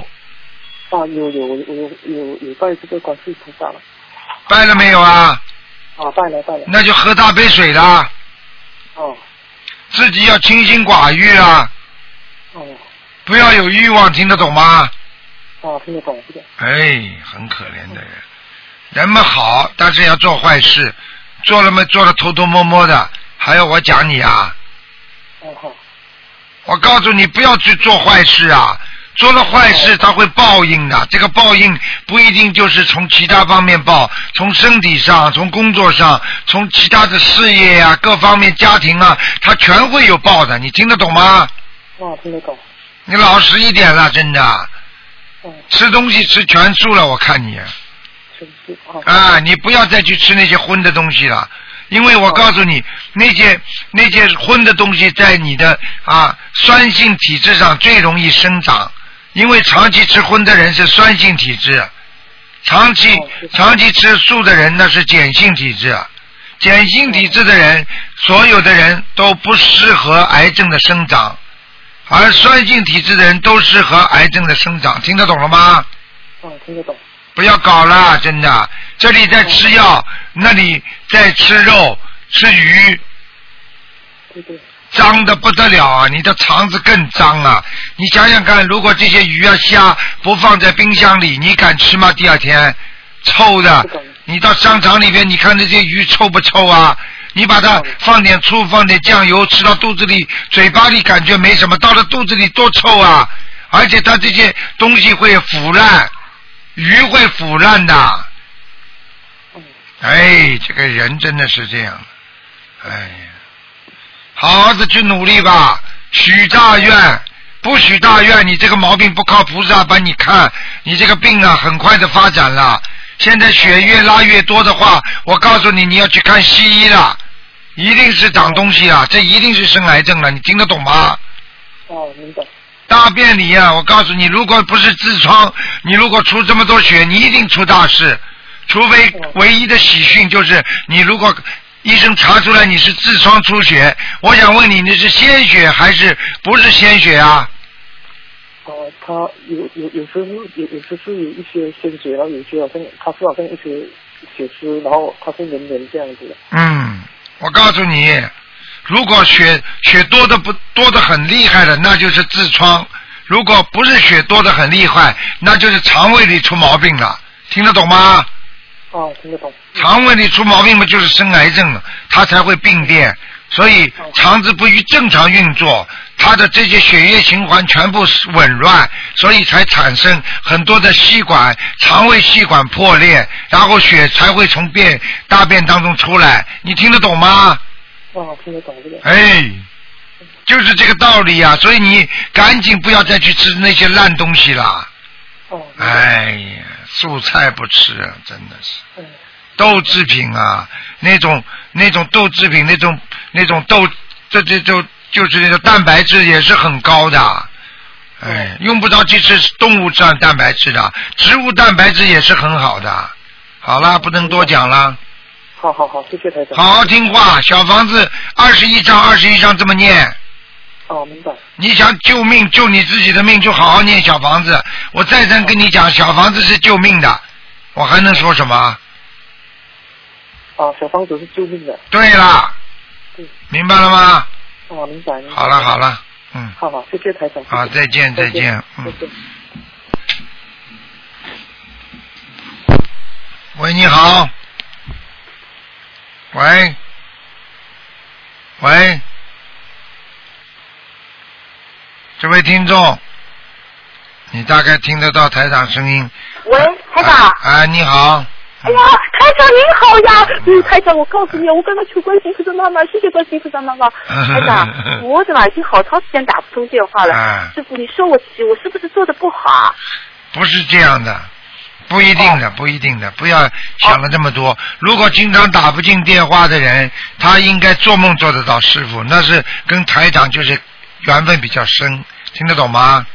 啊，有有有有有拜这个观世菩萨了。拜了没有啊？啊，拜了拜了。那就喝大杯水啦。哦。自己要清心寡欲啊。哦。不要有欲望，听得懂吗？哦，听得懂，听得懂哎，很可怜的人，人们好，但是要做坏事，做了嘛，做了偷偷摸摸的，还要我讲你啊？哦好。我告诉你，不要去做坏事啊！做了坏事，他会报应的。这个报应不一定就是从其他方面报，从身体上，从工作上，从其他的事业呀，各方面家庭啊，他全会有报的。你听得懂吗？哦，听得懂。你老实一点了，真的。吃东西吃全素了，我看你。啊，你不要再去吃那些荤的东西了，因为我告诉你，那些那些荤的东西在你的啊酸性体质上最容易生长，因为长期吃荤的人是酸性体质，长期长期吃素的人那是碱性体质，碱性体质的人，所有的人都不适合癌症的生长。而酸性体质的人都适合癌症的生长，听得懂了吗？嗯，听得懂。不要搞了，真的，这里在吃药，那里在吃肉、吃鱼，对对。脏的不得了啊！你的肠子更脏啊！你想想看，如果这些鱼啊虾不放在冰箱里，你敢吃吗？第二天，臭的。你到商场里边，你看这些鱼臭不臭啊？你把它放点醋，放点酱油，吃到肚子里，嘴巴里感觉没什么，到了肚子里多臭啊！而且它这些东西会腐烂，鱼会腐烂的。哎，这个人真的是这样。哎，好好的去努力吧，许大愿，不许大愿，你这个毛病不靠菩萨帮你看，你这个病啊，很快的发展了。现在血越拉越多的话，我告诉你，你要去看西医了。一定是长东西啊！这一定是生癌症了，你听得懂吗？哦，明白。大便里啊，我告诉你，如果不是痔疮，你如果出这么多血，你一定出大事。除非唯一的喜讯就是，你如果医生查出来你是痔疮出血，我想问你，你是鲜血还是不是鲜血啊？哦，他有有有时候有有时是有一些鲜血，然后有些好像他是好像一些血丝，然后他是黏黏这样子的。嗯，我告诉你，如果血血多的不多的很厉害的，那就是痔疮；如果不是血多的很厉害，那就是肠胃里出毛病了。听得懂吗？啊，听得懂。肠胃里出毛病嘛，就是生癌症了，它才会病变。所以肠子不于正常运作，它的这些血液循环全部紊乱，所以才产生很多的吸管、肠胃吸管破裂，然后血才会从便大便当中出来。你听得懂吗？哦，听得懂这个。哎，就是这个道理呀、所以你赶紧不要再去吃那些烂东西啦。哦。哎呀，素菜不吃啊，真的是。嗯。豆制品啊，那种那种豆制品，那种那种豆，这这就就是那个蛋白质也是很高的。哎，用不着去吃动物占蛋白质的，植物蛋白质也是很好的。好啦，不能多讲了，好好好，谢谢台长。好好听话。小房子二十一章，二十一章这么念。哦，明白。你想救命，救你自己的命，就好好念小房子。我再三跟你讲，小房子是救命的，我还能说什么？啊，小房子是救命的。对啦，对明白了吗？哦，明白。明白好了好。了，嗯，好好，谢谢台长。好，再见再见，嗯。喂，你好。喂。喂。这位听众，你大概听得到台长声音。喂，台长。啊，啊你好。哎呀，台长您好呀！嗯，台长，我告诉你，我刚刚求观世音菩萨妈妈，谢谢观世音菩萨妈妈。台长，我怎么已经好长时间打不通电话了？啊师傅，你说我我是不是做的不好啊？不是这样的，不一定的，不一定的，不要想了这么多。如果经常打不进电话的人，他应该做梦做得到师傅，那是跟台长就是缘分比较深，听得懂吗？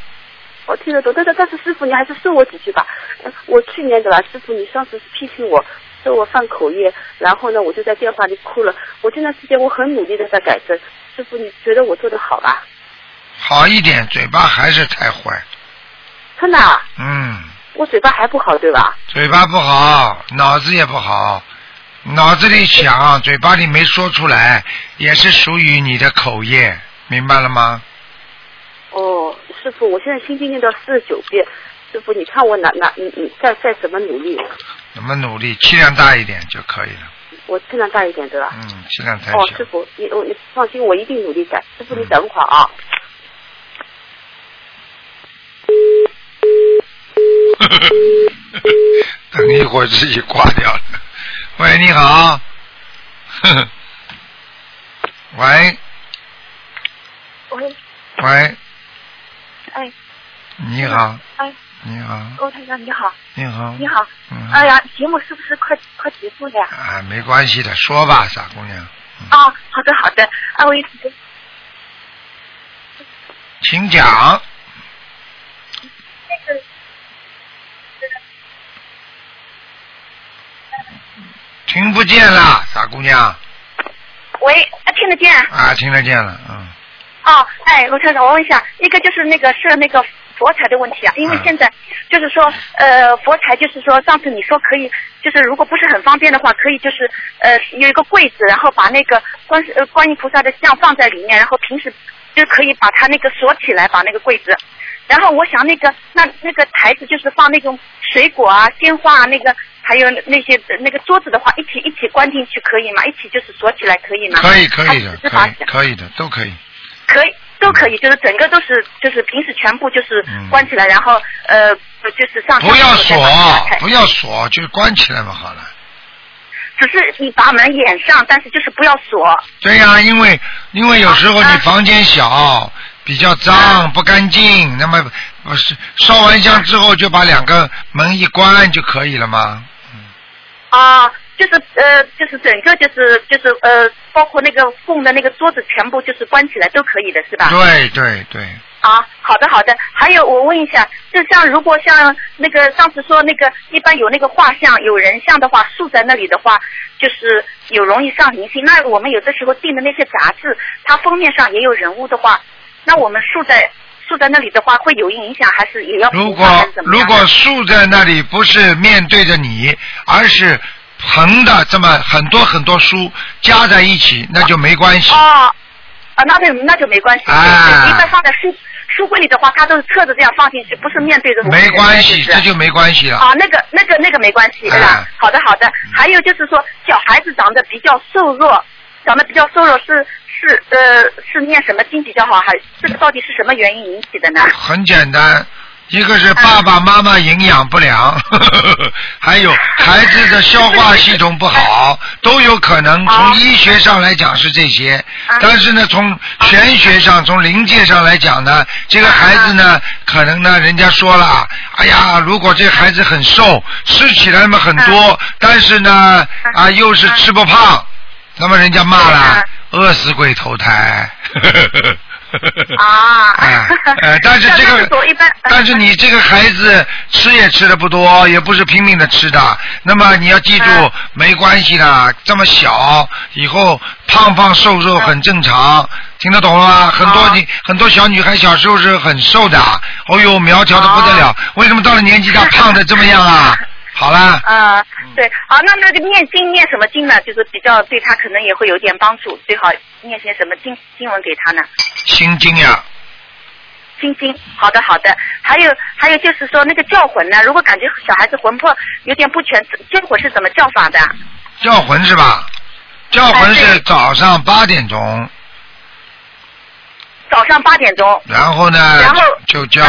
我听得懂，但是但是师傅，你还是说我几句吧。呃我去年对吧，师傅你上次批评我，说我犯口业，然后呢我就在电话里哭了。我这段时间我很努力的在改正，师傅你觉得我做的好吧？好一点，嘴巴还是太坏，真的啊，嗯，我嘴巴还不好对吧？嘴巴不好，脑子也不好，脑子里想，嘴巴里没说出来，也是属于你的口业，明白了吗？哦，师傅，我现在心经念到四十九遍，师傅，你看我哪哪你你，再再怎么努力，怎么努力，气量大一点就可以了。我气量大一点，对吧？嗯，气量太哦，师。傅，你我你放心，我一定努力改。师傅，你等会儿啊。等一会儿自己挂掉了。喂，你好。喂 喂，喂，哎，你好，哎，你好，欧台长你好，你好。你好，嗯。哎呀，节目是不是快快结束了呀？啊，没关系的，说吧，傻姑娘，啊，好的好的，啊，我一直请讲。那个听不见了，傻姑娘。喂，啊听得见？啊，听得见了，嗯。哦，哎，罗台长，我问一下，一个就是那个是那个佛台的问题啊，因为嗯现在就是说，呃，佛台就是说，上次你说可以，就是如果不是很方便的话，可以就是呃有一个柜子，然后把那个观呃观音菩萨的像放在里面，然后平时就可以把它那个锁起来，把那个柜子。然后我想那个那那个台子就是放那种水果啊、鲜花啊，那个还有那些那个桌子的话，一起一起关进去可以吗？一起就是锁起来可以吗？可以，可以的，可以，可以的，都可以。可以，都可以，就是整个都是，就是平时全部就是嗯关起来，然后呃，就是上不要锁，不要锁，就是关起来嘛，好了。只是你把门掩上，但是就是不要锁。对呀、因为因为有时候你房间小，比较脏不干净，那么不是烧完香之后就把两个门一关就可以了吗？啊，就是呃，就是整个就是就是呃，包括那个供的那个桌子全部就是关起来都可以的是吧？对对对，啊，好的好的。还有我问一下，就像如果像那个上次说那个一般有那个画像有人像的话，竖在那里的话，就是有容易上灵性。那我们有的时候订的那些杂志，它封面上也有人物的话，那我们竖在竖在那里的话，会有影响，还是也要如果如果竖在那里不是面对着你，而是横的这么很多很多书加在一起，那就没关系。哦，啊，那就那就没关系。啊一般放在书书柜里的话，它都是侧着这样放进去，不是面对着没关系，这就没关系了。啊，那个、那个、那个没关系，对吧？哎好的，好的。还有就是说，小孩子长得比较瘦弱，长得比较瘦弱是是呃是念什么经比较好，还这个到底是什么原因引起的呢？很简单，一个是爸爸妈妈营养不良，还有孩子的消化系统不好，都有可能。从医学上来讲是这些，但是呢，从玄学上、从灵界上来讲呢，这个孩子呢，可能呢，人家说了，哎呀，如果这孩子很瘦，吃起来那么很多，但是呢，啊，又是吃不胖，那么人家骂了，饿死鬼投胎。啊，哎，呃，但是这个但是你这个孩子吃也吃的不多，也不是拼命的吃的。那么你要记住，嗯没关系的，这么小，以后胖胖瘦瘦很正常，听得懂了吗？很多你很多小女孩小时候是很瘦的，哦呦苗条的不得了，为什么到了年纪大胖的这么样啊？好了，啊，对，好，那那个念经念什么经呢？就是比较对她可能也会有点帮助，最好念些什么经经文给他呢？心经呀，心经，好的好的。还有还有就是说那个叫魂呢，如果感觉小孩子魂魄有点不全，叫魂是怎么叫法的？叫魂是吧？叫魂是早上八点钟。早上八点钟。然后呢，然后就叫、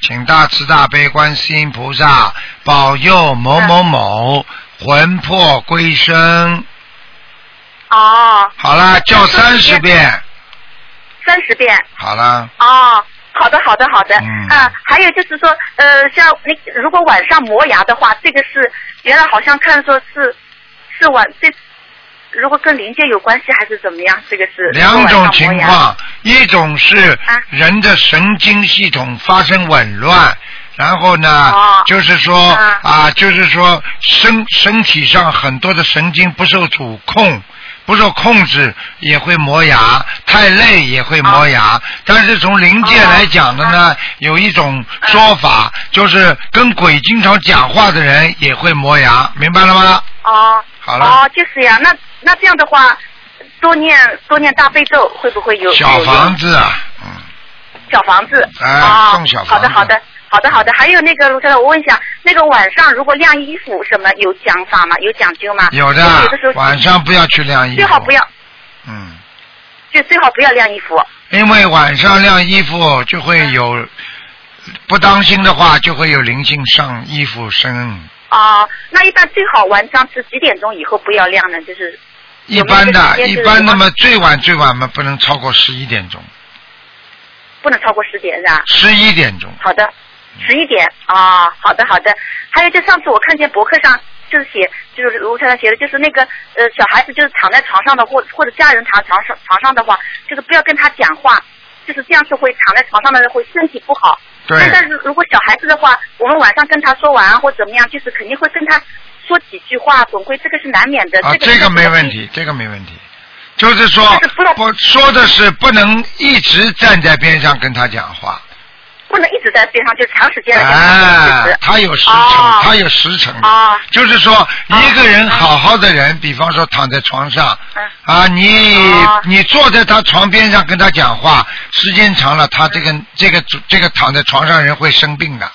请大慈大悲观世音菩萨保佑某某某魂魄归生。哦。好啦，叫三十遍。三十遍。好啦，哦，好的，好的，好的。嗯啊，还有就是说，呃，像那如果晚上磨牙的话，这个是原来好像看说是是晚这，如果跟临界有关系还是怎么样？这个是两种情况，一种是人的神经系统发生紊乱。然后呢，就是说啊，就是说身身体上很多的神经不受主控，不受控制也会磨牙，太累也会磨牙。但是从灵界来讲的呢，有一种说法，就是跟鬼经常讲话的人也会磨牙，明白了吗？哦。好了哦，就是呀，那那这样的话，多念多念大悲咒会不会有小房子啊，小房子。哎啊送小房子好的，好的，好的，好的。还有那个卢先生，我问一下，那个晚上如果晾衣服什么有讲法吗？有讲究吗？有的有的时候晚上不要去晾衣服，最好不要，嗯，就最好不要晾衣服。因为晚上晾衣服就会有，不当心的话就会有灵性上衣服身。啊、那一般最好晚上是几点钟以后不要晾呢？就是一般的，一般那么，最晚最晚嘛，不能超过十一点钟，不能超过十点是吧？十一点钟。好的，十一点啊，好的好的。还有就上次我看见博客上就是写，就是卢太太写的，就是那个呃小孩子就是躺在床上的，或或者家人躺床上床上的话，就是不要跟他讲话，就是这样是会躺在床上的人会身体不好。对但是如果小孩子的话，我们晚上跟他说晚安或怎么样，就是肯定会跟他说几句话，总归这个是难免的。啊，这这个没问题，这个没问题。就是说，我说的是不能一直站在边上跟他讲话。不能一直在边上就长时间的跟他有时辰，哦他有时辰的。啊就是说，一个人好好的人，比方说躺在床上，嗯。啊，你哦。你坐在他床边上跟他讲话，时间长了，他这个这个这个躺在床上人会生病的。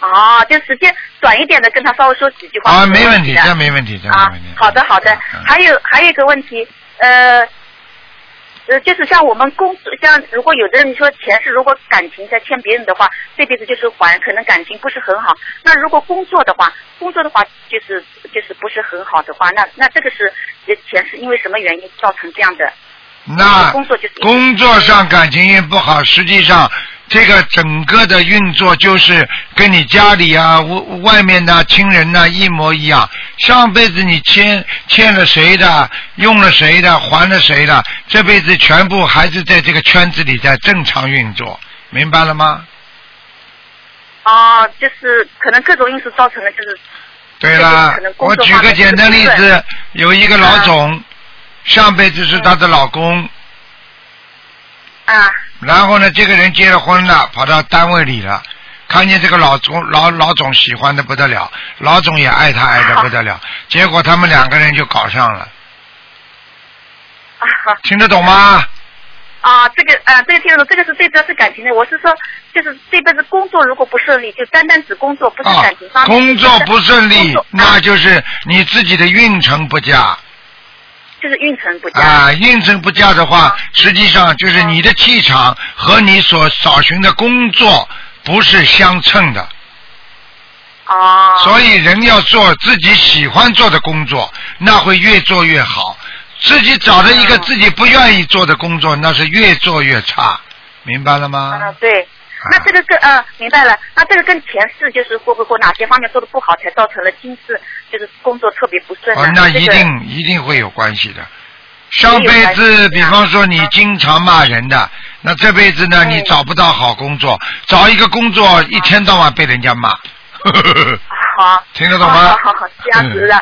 哦，就时间短一点的跟他稍微说几句话。啊，没问题，的这没问题，这没啊问题。，好的好的，还有还有一个问题，呃，呃，就是像我们工作，像如果有的人你说前世如果感情在欠别人的话，这辈子就是还，可能感情不是很好。那如果工作的话，工作的话就是就是不是很好的话，那那这个是呃前世因为什么原因造成这样的？那工作就是工作上感情也不好，实际上这个整个的运作就是跟你家里啊、外外面的亲人呐、一模一样。上辈子你欠欠了谁的，用了谁的，还了谁的，这辈子全部还是在这个圈子里在正常运作，明白了吗？哦，就是可能各种因素造成的，就是对啦我举个简单例子，有一个老总，上辈子是她的老公，啊然后呢，这个人结了婚了，跑到单位里了，看见这个老总老老总喜欢的不得了，老总也爱他爱的不得了，结果他们两个人就搞上了，啊 听得懂吗？啊，这个啊，这个听得懂，这个是最主要是感情的。我是说，就是这辈子工作如果不顺利，就单单指工作，不是啊感情方，面。工作不顺利，那就是你自己的运程不佳。就是运程不佳。啊，运程不佳的话，实际上就是你的气场和你所找寻的工作不是相称的。哦。所以人要做自己喜欢做的工作，那会越做越好。自己找的一个自己不愿意做的工作，那是越做越差，明白了吗？啊，对。那这个跟呃，明白了。那这个跟前世就是会不会哪些方面做的不好，才造成了今世就是工作特别不顺啊？哦，那这个一定一定会有关系的。上辈子，比方说你经常骂人的，那这辈子呢，嗯你找不到好工作，找一个工作一天到晚被人家骂，好。听得懂吗？好好好，这样子的。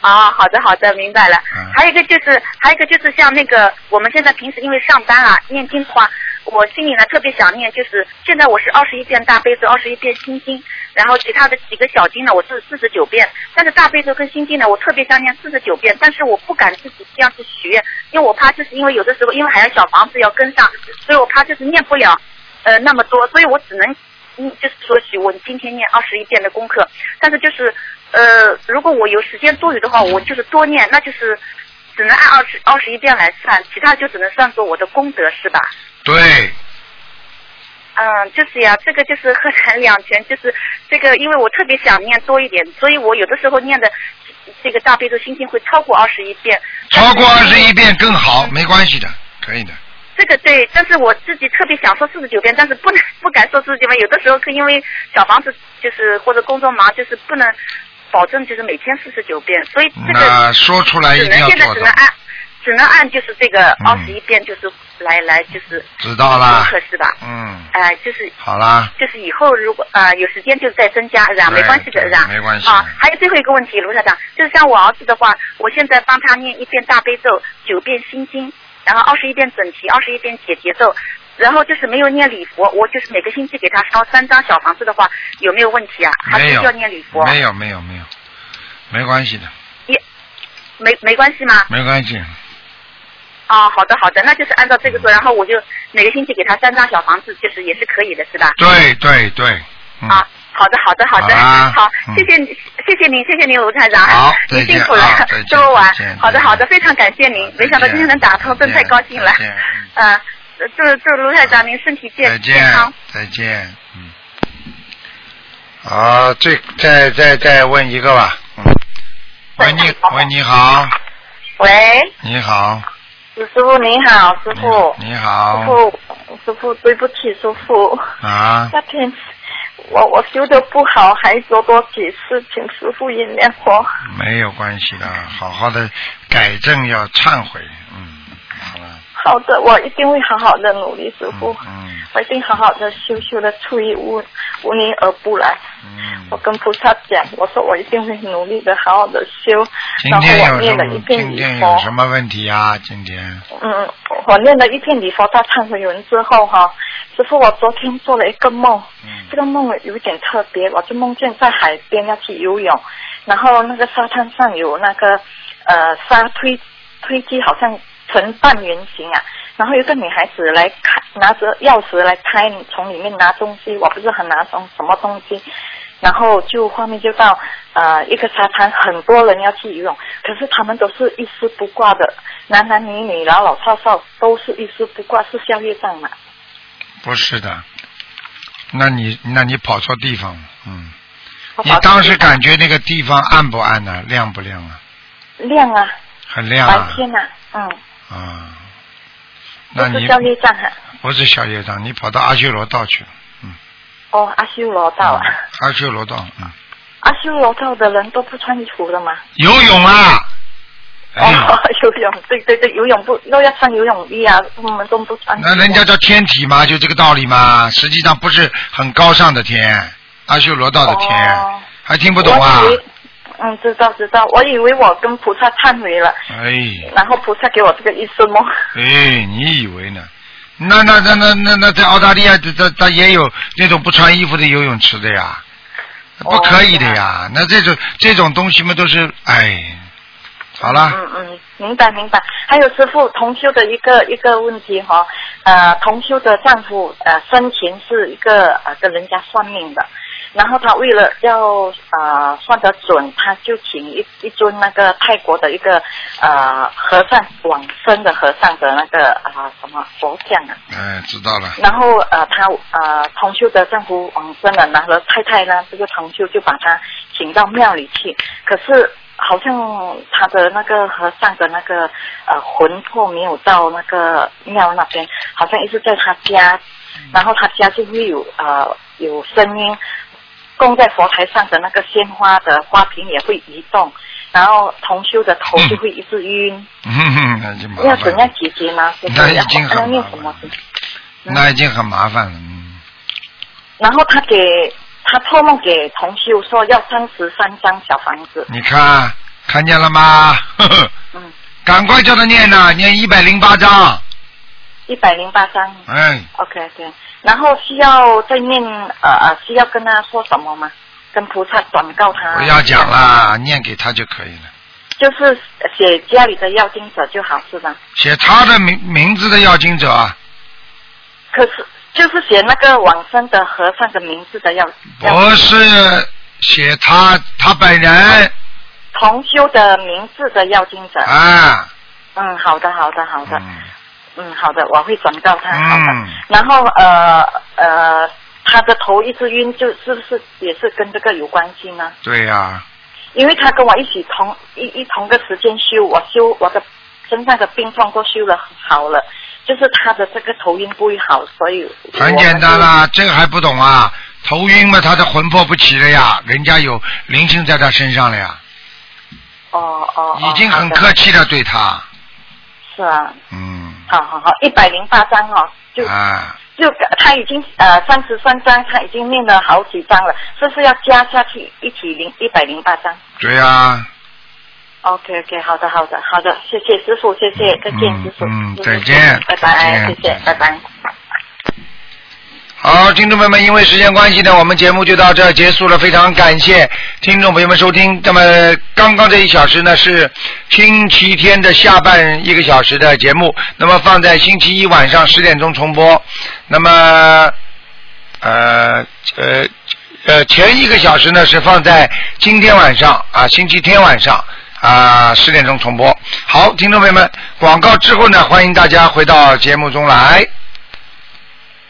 啊，好的好的，明白了。嗯还有一个就是，还有一个就是像那个我们现在平时因为上班啊，念经的话，我心里呢特别想念，就是现在我是二十一遍大悲咒，二十一遍心经，然后其他的几个小经呢，我是四十九遍。但是大悲咒跟心经呢，我特别想念四十九遍，但是我不敢自己这样去许愿，因为我怕就是因为有的时候因为还有小房子要跟上，所以我怕就是念不了呃那么多，所以我只能嗯就是说许我今天念二十一遍的功课，但是就是呃如果我有时间多余的话，我就是多念，那就是只能按二十二十一遍来算，其他就只能算作我的功德是吧？对，嗯，就是呀，这个就是喝禅两全，就是这个，因为我特别想念多一点，所以我有的时候念的这个大悲咒心经会超过二十一遍。超过二十一遍更好，没关系的，可以的。这个对，但是我自己特别想说四十九遍，但是不能不敢说四十九遍，有的时候是因为小房子就是或者工作忙，就是不能保证就是每天四十九遍，所以这个那说出来一定要做到只能，按只能按就是这个嗯二十一遍就是来来就是知道啦功课是吧？嗯，哎、就是好啦，就是以后如果呃有时间就再增加，是吧？没关系的，是吧？没关系啊，还有最后一个问题，卢校长，就是像我儿子的话，我现在帮他念一遍大悲咒，九遍心经，然后二十一遍准提，二十一遍解结咒。然后就是没有念礼佛，我就是每个星期给他烧三张小房子的话，有没有问题啊？还是没有要念礼佛？没有没有没有，没关系的，没没关系吗？没关系。啊，好的好的，那就是按照这个做，然后我就每个星期给他三张小房子，就是也是可以的，是吧？对对对，嗯，啊，好的，好的，好的，好谢谢你，谢谢您，谢谢您，卢台长，好您辛苦了这么晚，好的，好的，非常感谢您，没想到今天能打通，真太高兴了再见，嗯，祝祝卢台长您身体健再见健康，再见，嗯。好，最再再再问一个吧，嗯。喂你喂你好，喂，你好，师傅你好，师傅，你好师，傅，师傅对不起，师傅，啊，那天我我修的不好，还多多几次，请师傅原谅我。没有关系的，好好的改正要忏悔，嗯，好了，好的，我一定会好好的努力，师傅，嗯我一定好好的修修的出一无无泥而不来。嗯，我跟菩萨讲，我说我一定会努力的好好的修，今天有什么？念了一天有。什么问题啊？今天嗯，我念了一片礼佛大忏悔文之后哈，师傅，我昨天做了一个梦，嗯这个梦有点特别，我就梦见在海边要去游泳，然后那个沙滩上有那个呃沙推推机，好像呈半圆形啊，然后有个女孩子来开，拿着钥匙来开，从里面拿东西，我不是很拿从什么东西，然后就画面就到呃一个沙滩，很多人要去游泳，可是他们都是一丝不挂的，男男女女老老少少都是一丝不挂，是宵夜障嘛？不是的，那你那你跑错地方了，嗯，你当时感觉那个地方暗不暗呢、亮不亮啊？亮啊，很亮啊，白天啊，嗯，啊，那你宵夜障啊。不是小夜长，你跑到阿修罗道去了，哦，阿修罗道啊，阿修罗道，嗯，阿修罗道的人都不穿衣服的吗？游泳啊，哎哦，游泳，对对对，游泳不都要穿游泳衣啊？我们都不穿。那人家叫天体嘛，就这个道理嘛。实际上不是很高尚的天，阿修罗道的天，哦还听不懂啊嗯，知道知道，我以为我跟菩萨忏悔了，哎然后菩萨给我这个一丝梦。哎，你以为呢？那那那那那那在澳大利亚，这这它也有那种不穿衣服的游泳池的呀，不可以的呀。那这种这种东西嘛，都是哎，好了。嗯嗯，明白明白。还有师傅同修的一个一个问题哈，呃，同修的丈夫呃生前是一个呃跟人家算命的，然后他为了要呃算得准，他就请一一尊那个泰国的一个呃和尚往生的和尚的那个啊、什么佛像啊，哎，知道了。然后呃，他呃同修的丈夫往生了，然后太太呢，这个同修就把他请到庙里去，可是好像他的那个和尚的那个呃魂魄没有到那个庙那边，好像一直在他家，然后他家就会有呃有声音，供在佛台上的那个鲜花的花瓶也会移动，然后同修的头就会一直晕，嗯哼，那就麻烦要怎样解决呢？那已经很？那已经很麻烦了。嗯，然后他给他托梦给同修说要三十三张小房子，你看看见了吗？嗯，赶快叫他念呐，念一百零八张。一百零八张。哎，OK OK，然后需要再念呃呃，需要跟他说什么吗？跟菩萨转告他。不要讲。啦，念给他就可以了。就是写家里的要经者就好是吧？写他的名名字的要经者，啊可是就是写那个往生的和尚的名字的要。要不是写他他本人同修的名字的要经者。啊。嗯，好的好的好的。嗯嗯，好的，我会转告他。好的。嗯，然后呃呃，他的头一直晕，就是不是也是跟这个有关系呢？对呀、因为他跟我一起同一一同个时间修，我修我的身上的病痛都修了好了，就是他的这个头晕不会好，所以很简单啦，这个还不懂啊？头晕嘛，他的魂魄不齐了呀，人家有灵性在他身上了呀，哦哦，已经很客气的对他，是啊，嗯，好好好，一百零八张哦，就啊，就他已经呃三十三张，他已经念了好几张了，是不是要加下去一起零一百零八张对呀、？OK OK，好的好的好的，谢谢师傅，谢谢，再见嗯师傅，嗯再见拜拜，谢谢，拜拜。好，听众朋友们，因为时间关系呢，我们节目就到这结束了。非常感谢听众朋友们收听。那么刚刚这一小时呢是星期天的下半一个小时的节目，那么放在星期一晚上十点钟重播。那么呃呃呃前一个小时呢是放在今天晚上啊星期天晚上啊十点钟重播。好，听众朋友们，广告之后呢，欢迎大家回到节目中来。